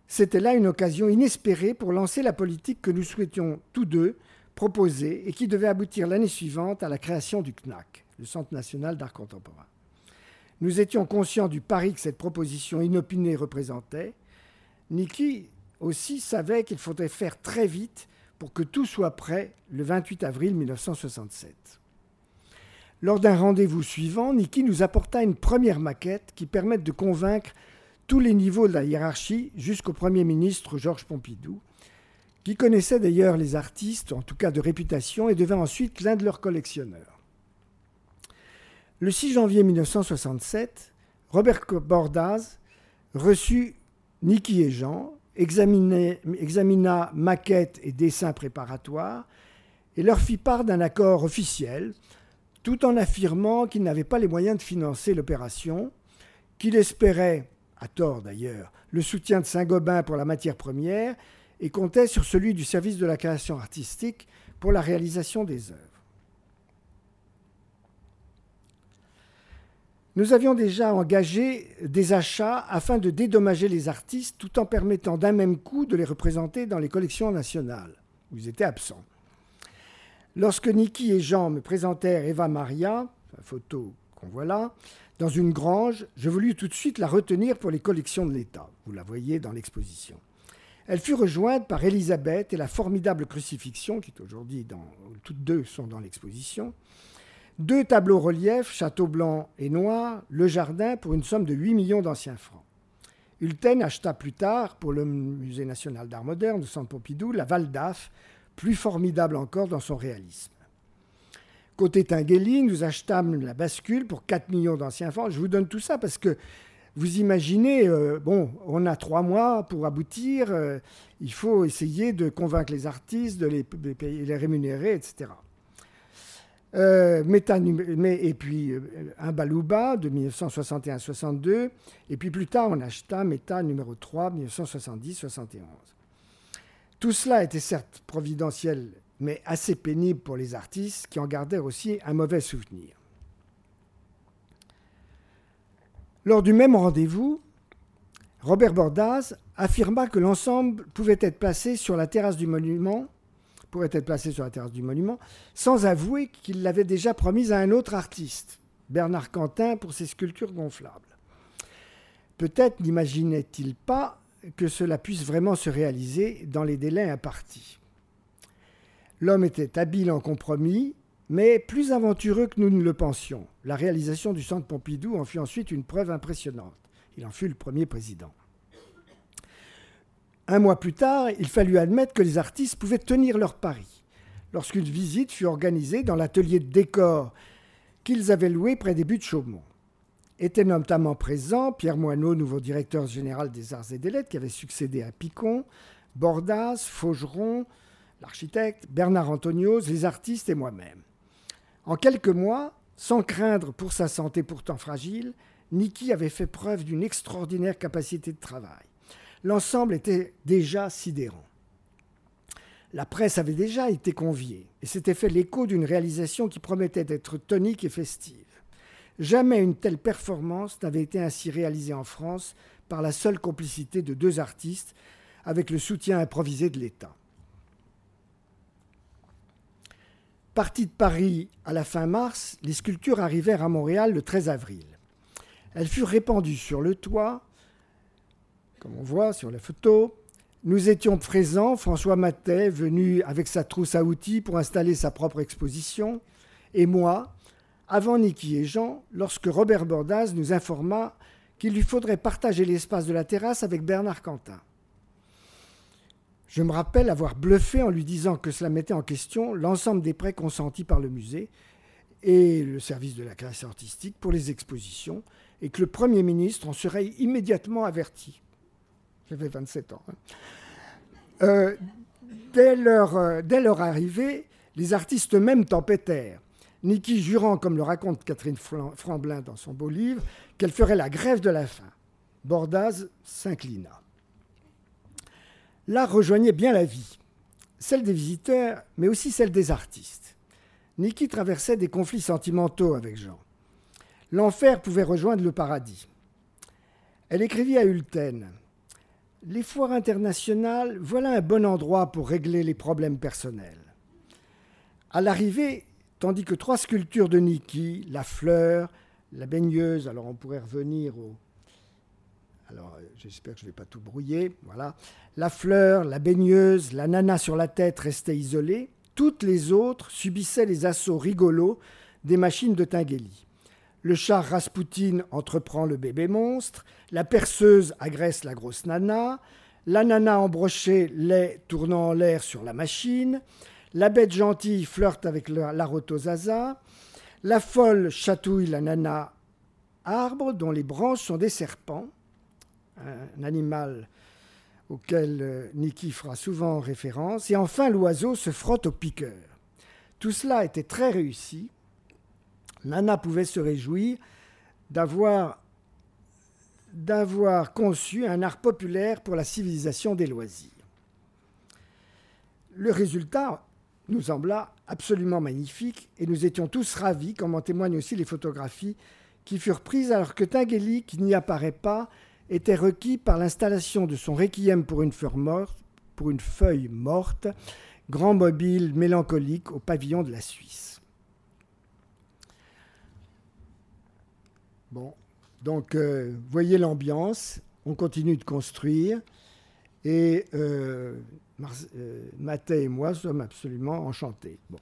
C'était là une occasion inespérée pour lancer la politique que nous souhaitions tous deux proposer et qui devait aboutir l'année suivante à la création du CNAC, le Centre national d'art contemporain. Nous étions conscients du pari que cette proposition inopinée représentait. Niki aussi savait qu'il faudrait faire très vite pour que tout soit prêt le 28 avril 1967. Lors d'un rendez-vous suivant, Niki nous apporta une première maquette qui permette de convaincre tous les niveaux de la hiérarchie jusqu'au Premier ministre Georges Pompidou, qui connaissait d'ailleurs les artistes, en tout cas de réputation, et devint ensuite l'un de leurs collectionneurs. Le 6 janvier 1967, Robert Bordaz reçut Niki et Jean, examina maquettes et dessins préparatoires et leur fit part d'un accord officiel tout en affirmant qu'il n'avait pas les moyens de financer l'opération, qu'il espérait, à tort d'ailleurs, le soutien de Saint-Gobain pour la matière première et comptait sur celui du service de la création artistique pour la réalisation des œuvres. Nous avions déjà engagé des achats afin de dédommager les artistes tout en permettant d'un même coup de les représenter dans les collections nationales. Vous étiez absents. Lorsque Niki et Jean me présentèrent Eva Maria, la photo qu'on voit là, dans une grange, je voulus tout de suite la retenir pour les collections de l'État. Vous la voyez dans l'exposition. Elle fut rejointe par Élisabeth et la formidable crucifixion, qui est aujourd'hui dans. Toutes deux sont dans l'exposition. Deux tableaux reliefs, château blanc et noir, le jardin, pour une somme de 8 millions d'anciens francs. Hulten acheta plus tard, pour le Musée national d'art moderne de Centre Pompidou, la Val d'Af, plus formidable encore dans son réalisme. Côté Tinguely, nous achetâmes la bascule pour 4 millions d'anciens francs. Je vous donne tout ça parce que vous imaginez, euh, bon, on a trois mois pour aboutir, euh, il faut essayer de convaincre les artistes, de les, les rémunérer, etc. Euh, et puis un Balouba de 1961-62, et puis plus tard on acheta Méta numéro 3, 1970-71. Tout cela était certes providentiel, mais assez pénible pour les artistes qui en gardèrent aussi un mauvais souvenir. Lors du même rendez-vous, Robert Bordaz affirma que l'ensemble pouvait être placé sur la terrasse du monument, pourrait être placé sur la terrasse du monument, sans avouer qu'il l'avait déjà promis à un autre artiste, Bernard Quentin, pour ses sculptures gonflables. Peut-être n'imaginait-il pas que cela puisse vraiment se réaliser dans les délais impartis. L'homme était habile en compromis, mais plus aventureux que nous ne le pensions. La réalisation du centre Pompidou en fut ensuite une preuve impressionnante. Il en fut le premier président. Un mois plus tard, il fallut admettre que les artistes pouvaient tenir leur pari, lorsqu'une visite fut organisée dans l'atelier de décor qu'ils avaient loué près des buts de Chaumont. Étaient notamment présents Pierre Moineau, nouveau directeur général des Arts et des Lettres, qui avait succédé à Picon, Bordas, Faugeron, l'architecte, Bernard Antonios, les artistes et moi-même. En quelques mois, sans craindre pour sa santé pourtant fragile, Niki avait fait preuve d'une extraordinaire capacité de travail. L'ensemble était déjà sidérant. La presse avait déjà été conviée et s'était fait l'écho d'une réalisation qui promettait d'être tonique et festive. Jamais une telle performance n'avait été ainsi réalisée en France par la seule complicité de deux artistes avec le soutien improvisé de l'État. Parties de Paris à la fin mars, les sculptures arrivèrent à Montréal le 13 avril. Elles furent répandues sur le toit, comme on voit sur la photo. Nous étions présents, François Matet, venu avec sa trousse à outils pour installer sa propre exposition, et moi, avant Niki et Jean, lorsque Robert Bordaz nous informa qu'il lui faudrait partager l'espace de la terrasse avec Bernard Quentin. Je me rappelle avoir bluffé en lui disant que cela mettait en question l'ensemble des prêts consentis par le musée et le service de la création artistique pour les expositions, et que le Premier ministre en serait immédiatement averti. J'avais 27 ans. Hein. Euh, dès leur, dès leur arrivée, les artistes eux-mêmes tempêtèrent. Niki jurant, comme le raconte Catherine Franblin dans son beau livre, qu'elle ferait la grève de la faim. Bordaz s'inclina. L'art rejoignait bien la vie, celle des visiteurs, mais aussi celle des artistes. Niki traversait des conflits sentimentaux avec Jean. L'enfer pouvait rejoindre le paradis. Elle écrivit à Hulten Les foires internationales, voilà un bon endroit pour régler les problèmes personnels. À l'arrivée, tandis que trois sculptures de Niki, la fleur, la baigneuse, alors on pourrait revenir au. Alors j'espère que je ne vais pas tout brouiller. Voilà. La fleur, la baigneuse, la nana sur la tête restaient isolées. Toutes les autres subissaient les assauts rigolos des machines de Tinguely. Le char Raspoutine entreprend le bébé monstre, la perceuse agresse la grosse nana, la nana embrochée l'est tournant en l'air sur la machine, la bête gentille flirte avec la rotozaza, la folle chatouille la nana arbre dont les branches sont des serpents, un animal auquel euh, Niki fera souvent référence, et enfin l'oiseau se frotte au piqueur. Tout cela était très réussi. Nana pouvait se réjouir d'avoir conçu un art populaire pour la civilisation des loisirs. Le résultat nous sembla absolument magnifique et nous étions tous ravis, comme en témoignent aussi les photographies qui furent prises alors que Tinguely, qui n'y apparaît pas, était requis par l'installation de son requiem pour une feuille morte grand mobile mélancolique au pavillon de la Suisse. Bon, donc euh, voyez l'ambiance, on continue de construire et euh, euh, et moi sommes absolument enchantés. Bon.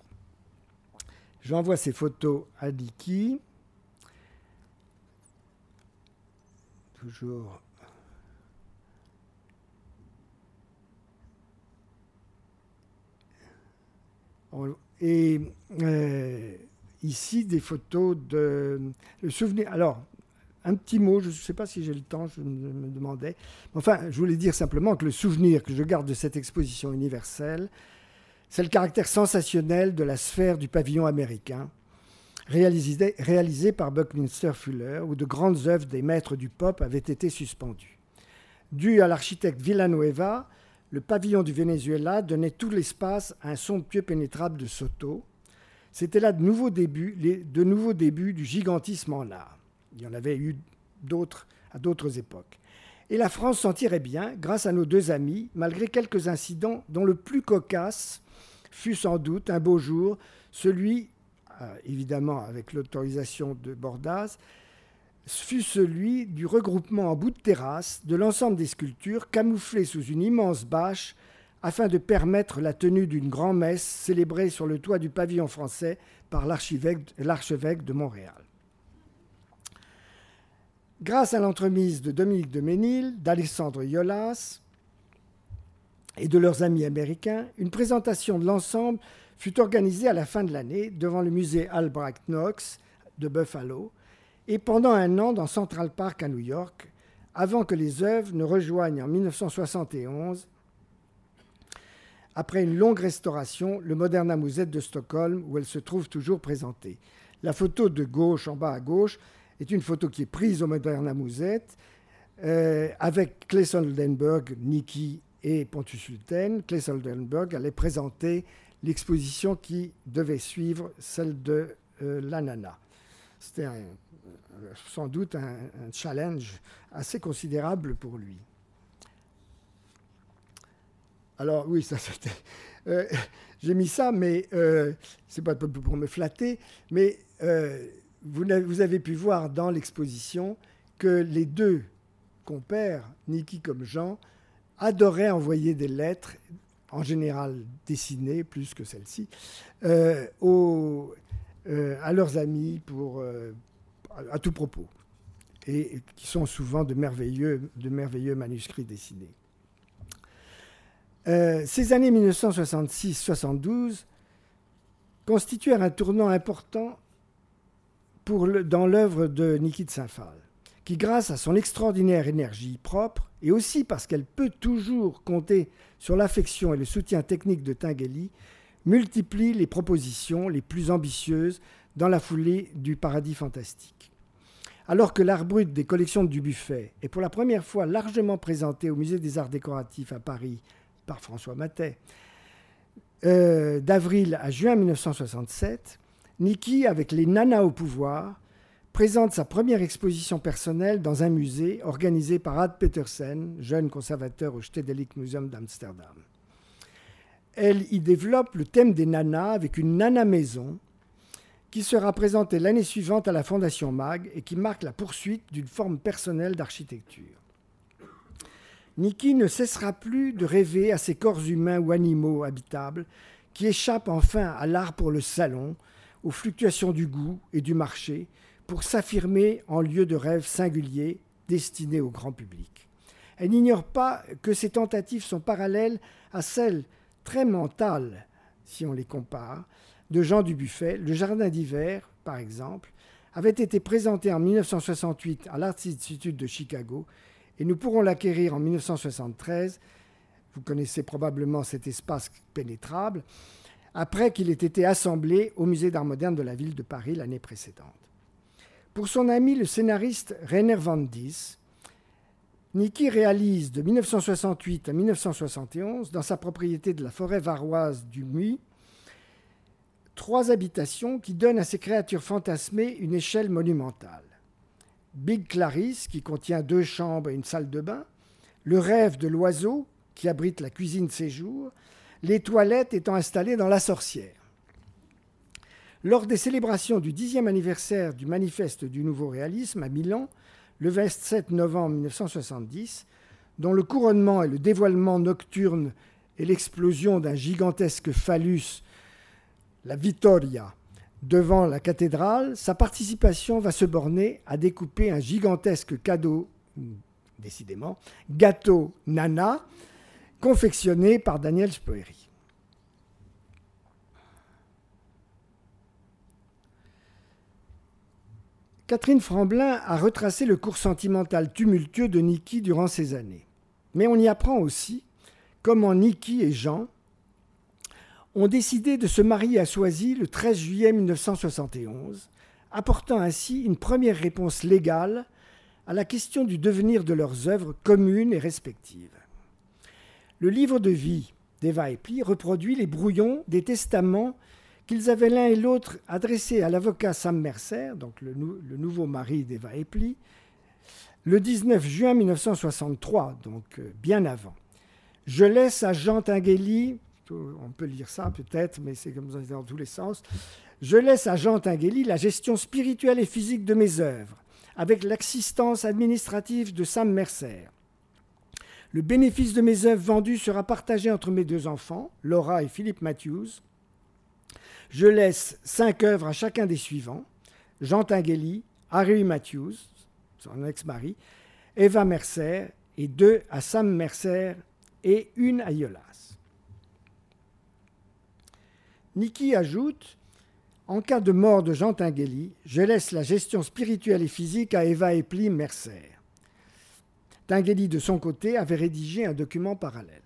J'envoie ces photos à Diki. Toujours. Et euh, ici, des photos de. Le souvenir. Alors, un petit mot, je ne sais pas si j'ai le temps, je me demandais. Enfin, je voulais dire simplement que le souvenir que je garde de cette exposition universelle, c'est le caractère sensationnel de la sphère du pavillon américain, réalisé, par Buckminster Fuller, où de grandes œuvres des maîtres du pop avaient été suspendues. Dû à l'architecte Villanueva, le pavillon du Venezuela donnait tout l'espace à un somptueux pénétrable de Soto. C'était là de nouveaux débuts, du gigantisme en art. Il y en avait eu d'autres à d'autres époques. Et la France s'en tirait bien grâce à nos deux amis, malgré quelques incidents dont le plus cocasse fut sans doute un beau jour celui, euh, évidemment avec l'autorisation de Bordaz, fut celui du regroupement en bout de terrasse de l'ensemble des sculptures camouflées sous une immense bâche afin de permettre la tenue d'une grand-messe célébrée sur le toit du pavillon français par l'archevêque de Montréal. Grâce à l'entremise de Dominique de Ménil, d'Alexandre Yolas et de leurs amis américains, une présentation de l'ensemble fut organisée à la fin de l'année devant le musée Albrecht Knox de Buffalo et pendant un an dans Central Park à New York, avant que les œuvres ne rejoignent en 1971, après une longue restauration, le Moderna Musette de Stockholm, où elle se trouve toujours présentée. La photo de gauche, en bas à gauche, est une photo qui est prise au Moderna Musette euh, avec Clay Oldenburg, Nikki et Pontus Sulten. Clay Oldenburg allait présenter l'exposition qui devait suivre celle de euh, l'Anana. C'était sans doute un, challenge assez considérable pour lui. Alors oui. Euh, j'ai mis ça, mais euh, c'est pas pour me flatter, mais vous avez pu voir dans l'exposition que les deux compères, Niki comme Jean, adoraient envoyer des lettres, en général dessinées plus que celle-ci, euh, euh, à leurs amis euh, à, tout propos, et, qui sont souvent de merveilleux manuscrits dessinés. Ces années 1966-72 constituèrent un tournant important dans l'œuvre de Niki Saint-Phal, qui, grâce à son extraordinaire énergie propre, et aussi parce qu'elle peut toujours compter sur l'affection et le soutien technique de Tinguely, multiplie les propositions les plus ambitieuses dans la foulée du paradis fantastique. Alors que l'art brut des collections du Buffet est pour la première fois largement présenté au Musée des Arts Décoratifs à Paris par François Matet, euh, d'avril à juin 1967, Niki, avec les nanas au pouvoir, présente sa première exposition personnelle dans un musée organisé par Ad Petersen, jeune conservateur au Stedelijk Museum d'Amsterdam. Elle y développe le thème des nanas avec une nana maison qui sera présentée l'année suivante à la Fondation MAG et qui marque la poursuite d'une forme personnelle d'architecture. Niki ne cessera plus de rêver à ces corps humains ou animaux habitables qui échappent enfin à l'art pour le salon, aux fluctuations du goût et du marché, pour s'affirmer en lieu de rêve singulier destiné au grand public. Elle n'ignore pas que ces tentatives sont parallèles à celles très mentales, si on les compare, de Jean Dubuffet. Le Jardin d'hiver, par exemple, avait été présenté en 1968 à l'Art Institute de Chicago et nous pourrons l'acquérir en 1973. Vous connaissez probablement cet espace pénétrable, après qu'il ait été assemblé au Musée d'art moderne de la ville de Paris l'année précédente. Pour son ami le scénariste Rainer Van Dis, Niki réalise de 1968 à 1971, dans sa propriété de la forêt varoise du Muy, trois habitations qui donnent à ces créatures fantasmées une échelle monumentale. Big Clarice, qui contient deux chambres et une salle de bain, le rêve de l'oiseau, qui abrite la cuisine séjour, les toilettes étant installées dans la sorcière. Lors des célébrations du dixième anniversaire du manifeste du nouveau réalisme à Milan, le 27 novembre 1970, dont le couronnement et le dévoilement nocturne et l'explosion d'un gigantesque phallus, la Vittoria, devant la cathédrale, sa participation va se borner à découper un gigantesque cadeau, décidément, gâteau Nana, confectionné par Daniel Spoeri. Catherine Franblin a retracé le cours sentimental tumultueux de Niki durant ces années. Mais on y apprend aussi comment Niki et Jean ont décidé de se marier à Soisy le 13 juillet 1971, apportant ainsi une première réponse légale à la question du devenir de leurs œuvres communes et respectives. Le livre de vie d'Eva Pli reproduit les brouillons des testaments qu'ils avaient l'un et l'autre adressé à l'avocat Sam Mercer, donc le, nouveau mari d'Eva Epli, le 19 juin 1963, donc euh, bien avant. Je laisse à Jean Tinguely, on peut lire ça peut-être, mais c'est comme dans tous les sens, je laisse à Jean Tinguely la gestion spirituelle et physique de mes œuvres, avec l'assistance administrative de Sam Mercer. Le bénéfice de mes œuvres vendues sera partagé entre mes deux enfants, Laura et Philippe Matthews, je laisse cinq œuvres à chacun des suivants Jean Tinguely, Harry Matthews, son ex-mari, Eva Mercer, et deux à Sam Mercer et une à Yolas. Niki ajoute En cas de mort de Jean Tinguely, je laisse la gestion spirituelle et physique à Eva Epli Mercer. Tinguely, de son côté, avait rédigé un document parallèle.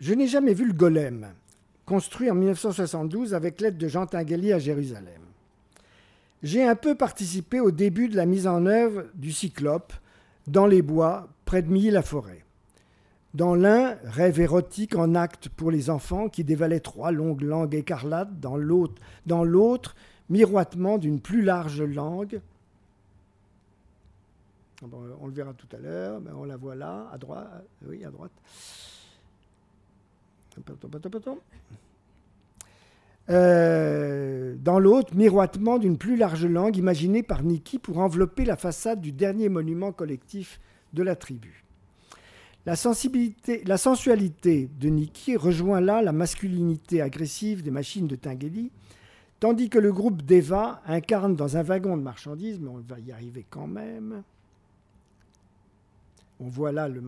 Je n'ai jamais vu le golem, construit en 1972 avec l'aide de Jean Tinguely à Jérusalem. J'ai un peu participé au début de la mise en œuvre du Cyclope dans les bois près de Milly-la-Forêt. Dans l'un, rêve érotique en acte pour les enfants qui dévalaient trois longues langues écarlates, dans l'autre, miroitement d'une plus large langue. On le verra tout à l'heure, on la voit là, à droite, oui, à droite. Euh, dans l'autre, miroitement d'une plus large langue imaginée par Niki pour envelopper la façade du dernier monument collectif de la tribu. La, sensibilité, la sensualité de Niki rejoint là la masculinité agressive des machines de Tinguely, tandis que le groupe d'Eva incarne dans un wagon de marchandises, mais on va y arriver quand même, on voit là le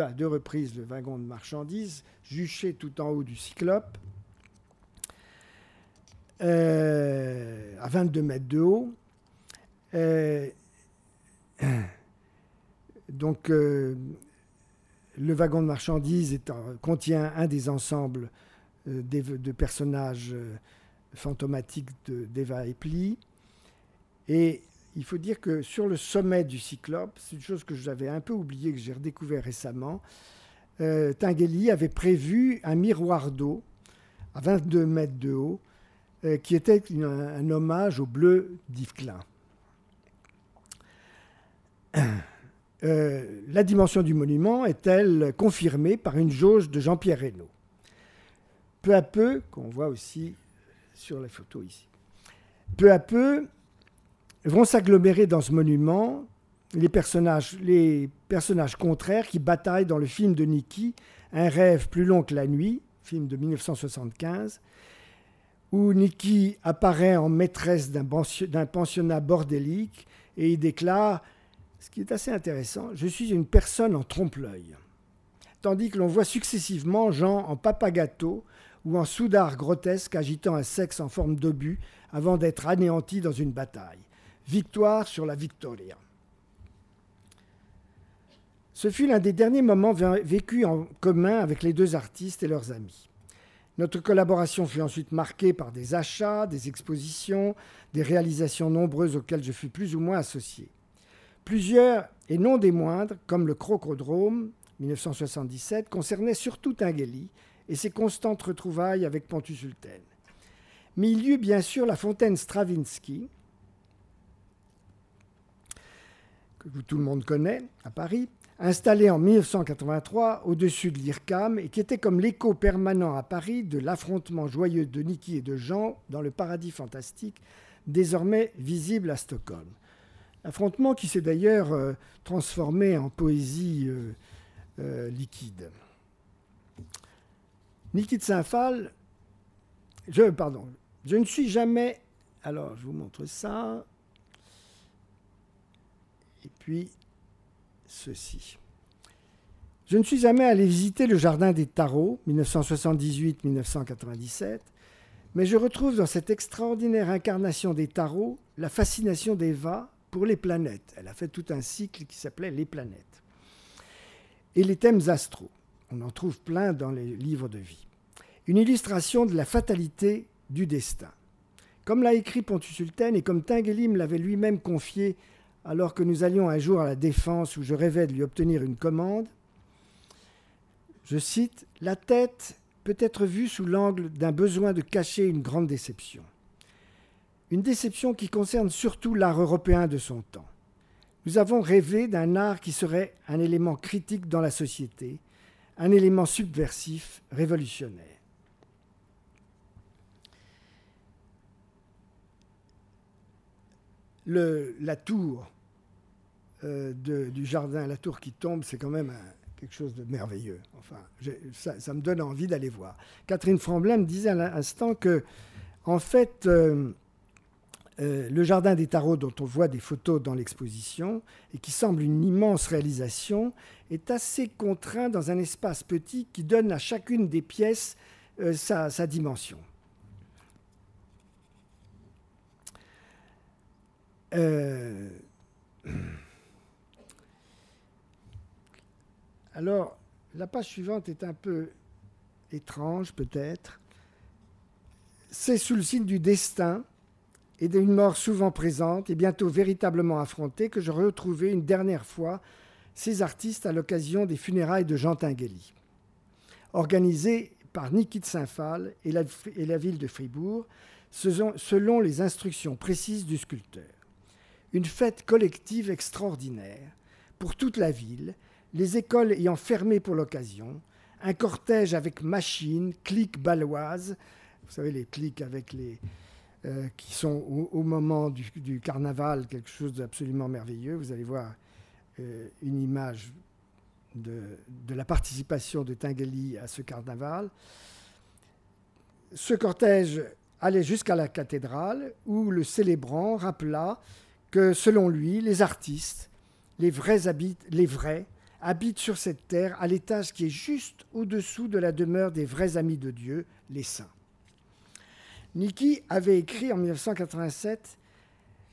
à deux reprises le wagon de marchandises, juché tout en haut du cyclope. À 22 mètres de haut. donc, le wagon de marchandises contient un des ensembles de personnages fantomatiques d'Eva Epli. Et il faut dire que sur le sommet du Cyclope, c'est une chose que j'avais un peu oubliée, que j'ai redécouvert récemment, euh, Tinguely avait prévu un miroir d'eau à 22 mètres de haut, euh, qui était un, hommage au bleu d'Yves Klein. Euh, la dimension du monument est-elle confirmée par une jauge de Jean-Pierre Reynaud? Peu à peu, qu'on voit aussi sur la photo ici, peu à peu, vont s'agglomérer dans ce monument les personnages, les personnages contraires qui bataillent dans le film de Nikki, Un rêve plus long que la nuit, film de 1975, où Nikki apparaît en maîtresse d'un pensionnat bordélique et il déclare, ce qui est assez intéressant, Je suis une personne en trompe-l'œil. Tandis que l'on voit successivement Jean en papagâteau ou en soudard grotesque agitant un sexe en forme d'obus avant d'être anéanti dans une bataille. Victoire sur la Victoria. Ce fut l'un des derniers moments vécus en commun avec les deux artistes et leurs amis. Notre collaboration fut ensuite marquée par des achats, des expositions, des réalisations nombreuses auxquelles je fus plus ou moins associé. Plusieurs, et non des moindres, comme le Crocodrome, 1977, concernaient surtout Tinguely et ses constantes retrouvailles avec Pontus-Sulten. Mais il y eut bien sûr la fontaine Stravinsky, que tout le monde connaît, à Paris, installé en 1983 au-dessus de l'IRCAM et qui était comme l'écho permanent à Paris de l'affrontement joyeux de Niki et de Jean dans le paradis fantastique, désormais visible à Stockholm. Affrontement qui s'est d'ailleurs euh, transformé en poésie euh, euh, liquide. Niki de Saint-Phal, je, pardon, je ne suis jamais. Alors, je vous montre ça. Et puis, ceci. Je ne suis jamais allé visiter le Jardin des Tarots, 1978-1997, mais je retrouve dans cette extraordinaire incarnation des tarots la fascination d'Eva pour les planètes. Elle a fait tout un cycle qui s'appelait Les planètes. Et les thèmes astraux. On en trouve plein dans les livres de vie. Une illustration de la fatalité du destin. Comme l'a écrit Pontus Sultan et comme Tinguely l'avait lui-même confié alors que nous allions un jour à la défense où je rêvais de lui obtenir une commande, je cite, La tête peut être vue sous l'angle d'un besoin de cacher une grande déception. Une déception qui concerne surtout l'art européen de son temps. Nous avons rêvé d'un art qui serait un élément critique dans la société, un élément subversif, révolutionnaire. La tour euh, du jardin, la tour qui tombe, c'est quand même quelque chose de merveilleux. Enfin, ça, me donne envie d'aller voir. Catherine Framblin me disait à l'instant que, en fait, euh, euh, le jardin des tarots dont on voit des photos dans l'exposition et qui semble une immense réalisation est assez contraint dans un espace petit qui donne à chacune des pièces sa, dimension. Alors, la page suivante est un peu étrange peut-être. C'est sous le signe du destin et d'une mort souvent présente et bientôt véritablement affrontée que je retrouvais une dernière fois ces artistes à l'occasion des funérailles de Jean Tinguely. Organisées par Niki de Saint-Phal et la ville de Fribourg, selon les instructions précises du sculpteur. Une fête collective extraordinaire pour toute la ville les écoles ayant fermé pour l'occasion, un cortège avec machines, clics baloises, vous savez les clics avec les euh, qui sont au, moment du, carnaval quelque chose d'absolument merveilleux. Vous allez voir euh, une image de, de, la participation de Tinguely à ce carnaval. Ce cortège allait jusqu'à la cathédrale où le célébrant rappela que selon lui, les artistes, les vrais, habitent, sur cette terre à l'étage qui est juste au-dessous de la demeure des vrais amis de Dieu, les saints. Niki avait écrit en 1987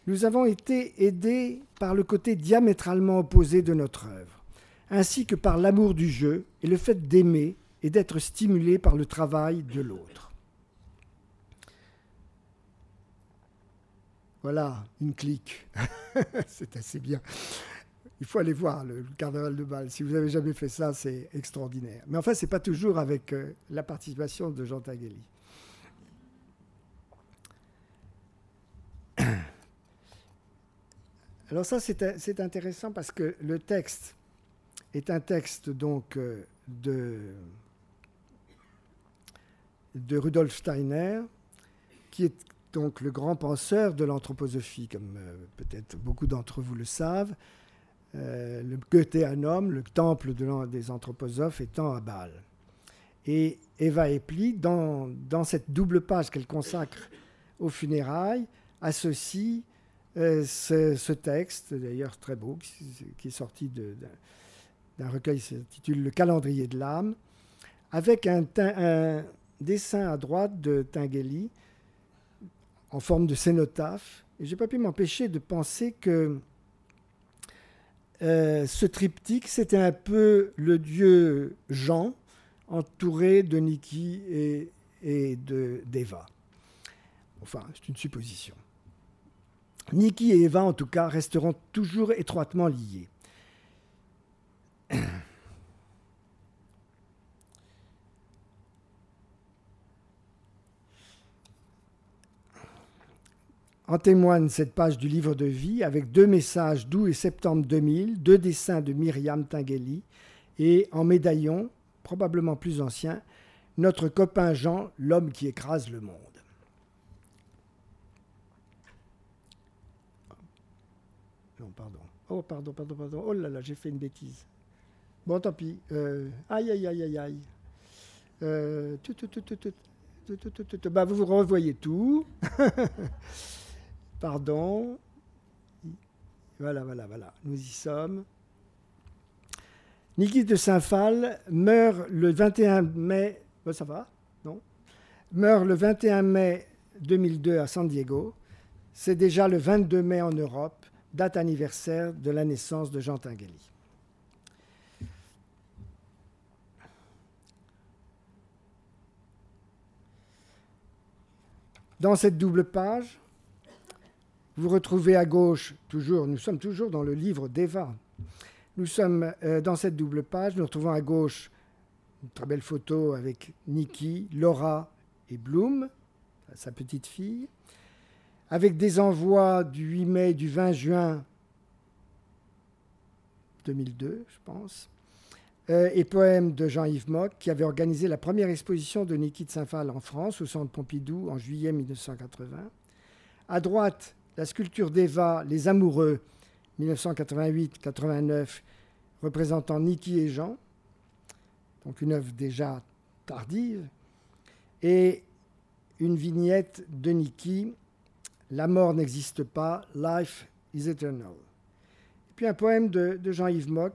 Nous avons été aidés par le côté diamétralement opposé de notre œuvre, ainsi que par l'amour du jeu et le fait d'aimer et d'être stimulé par le travail de l'autre. Voilà, une clique. c'est assez bien. Il faut aller voir le, carnaval de Bâle. Si vous n'avez jamais fait ça, c'est extraordinaire. Mais enfin, ce n'est pas toujours avec euh, la participation de Jean Tagueli. Alors ça, c'est intéressant parce que le texte est un texte donc euh, de, de Rudolf Steiner, qui est donc le grand penseur de l'anthroposophie, comme euh, peut-être beaucoup d'entre vous le savent. Euh, le Goetheanum, le temple de des anthroposophes, étant à Bâle. Et Eva Epli, dans, dans cette double page qu'elle consacre aux funérailles, associe euh, ce, texte, d'ailleurs très beau, qui, est sorti d'un recueil qui s'intitule Le calendrier de l'âme, avec un, dessin à droite de Tinguely en forme de cénotaphe. Et je n'ai pas pu m'empêcher de penser que euh, ce triptyque, c'était un peu le dieu Jean, entouré de Niki et, et d'Eva. Enfin, c'est une supposition. Niki et Eva, en tout cas, resteront toujours étroitement liés. En témoigne cette page du livre de vie avec deux messages d'août et septembre 2000, deux dessins de Myriam Tinguely et en médaillon, probablement plus ancien, notre copain Jean, l'homme qui écrase le monde. Non, pardon. Oh, pardon, pardon, pardon. Oh là là, j'ai fait une bêtise. Bon, tant pis. Euh, aïe, aïe, aïe, aïe, aïe. Euh, bah, vous vous revoyez tout. pardon. Voilà, voilà, voilà. Nous y sommes. Niki de Saint-Phal meurt le 21 mai. Ça va Non? Meurt le 21 mai 2002 à San Diego. C'est déjà le 22 mai en Europe date anniversaire de la naissance de Jean Tinguely. Dans cette double page, vous retrouvez à gauche, toujours, nous sommes toujours dans le livre d'Eva. Nous sommes euh, dans cette double page, nous retrouvons à gauche une très belle photo avec Nikki, Laura et Bloom, sa petite fille avec des envois du 8 mai, du 20 juin 2002, je pense, euh, et poèmes de Jean-Yves Mock, qui avait organisé la première exposition de Niki de Saint-Phal en France, au Centre Pompidou, en juillet 1980. À droite, la sculpture d'Eva, Les Amoureux, 1988-89, représentant Niki et Jean, donc une œuvre déjà tardive, et une vignette de Niki la mort n'existe pas, Life is eternal. Et puis un poème de, Jean-Yves Mock,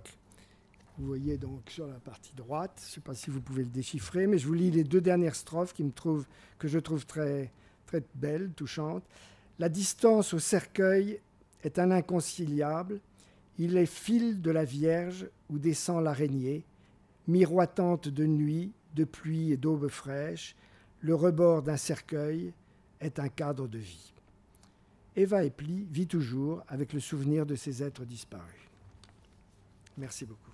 vous voyez donc sur la partie droite, je ne sais pas si vous pouvez le déchiffrer, mais je vous lis les deux dernières strophes que je trouve très belles, touchantes. La distance au cercueil est un inconciliable, il est fil de la Vierge où descend l'araignée, miroitante de nuit, de pluie et d'aube fraîche, le rebord d'un cercueil est un cadre de vie. Eva Epli vit toujours avec le souvenir de ses êtres disparus. Merci beaucoup.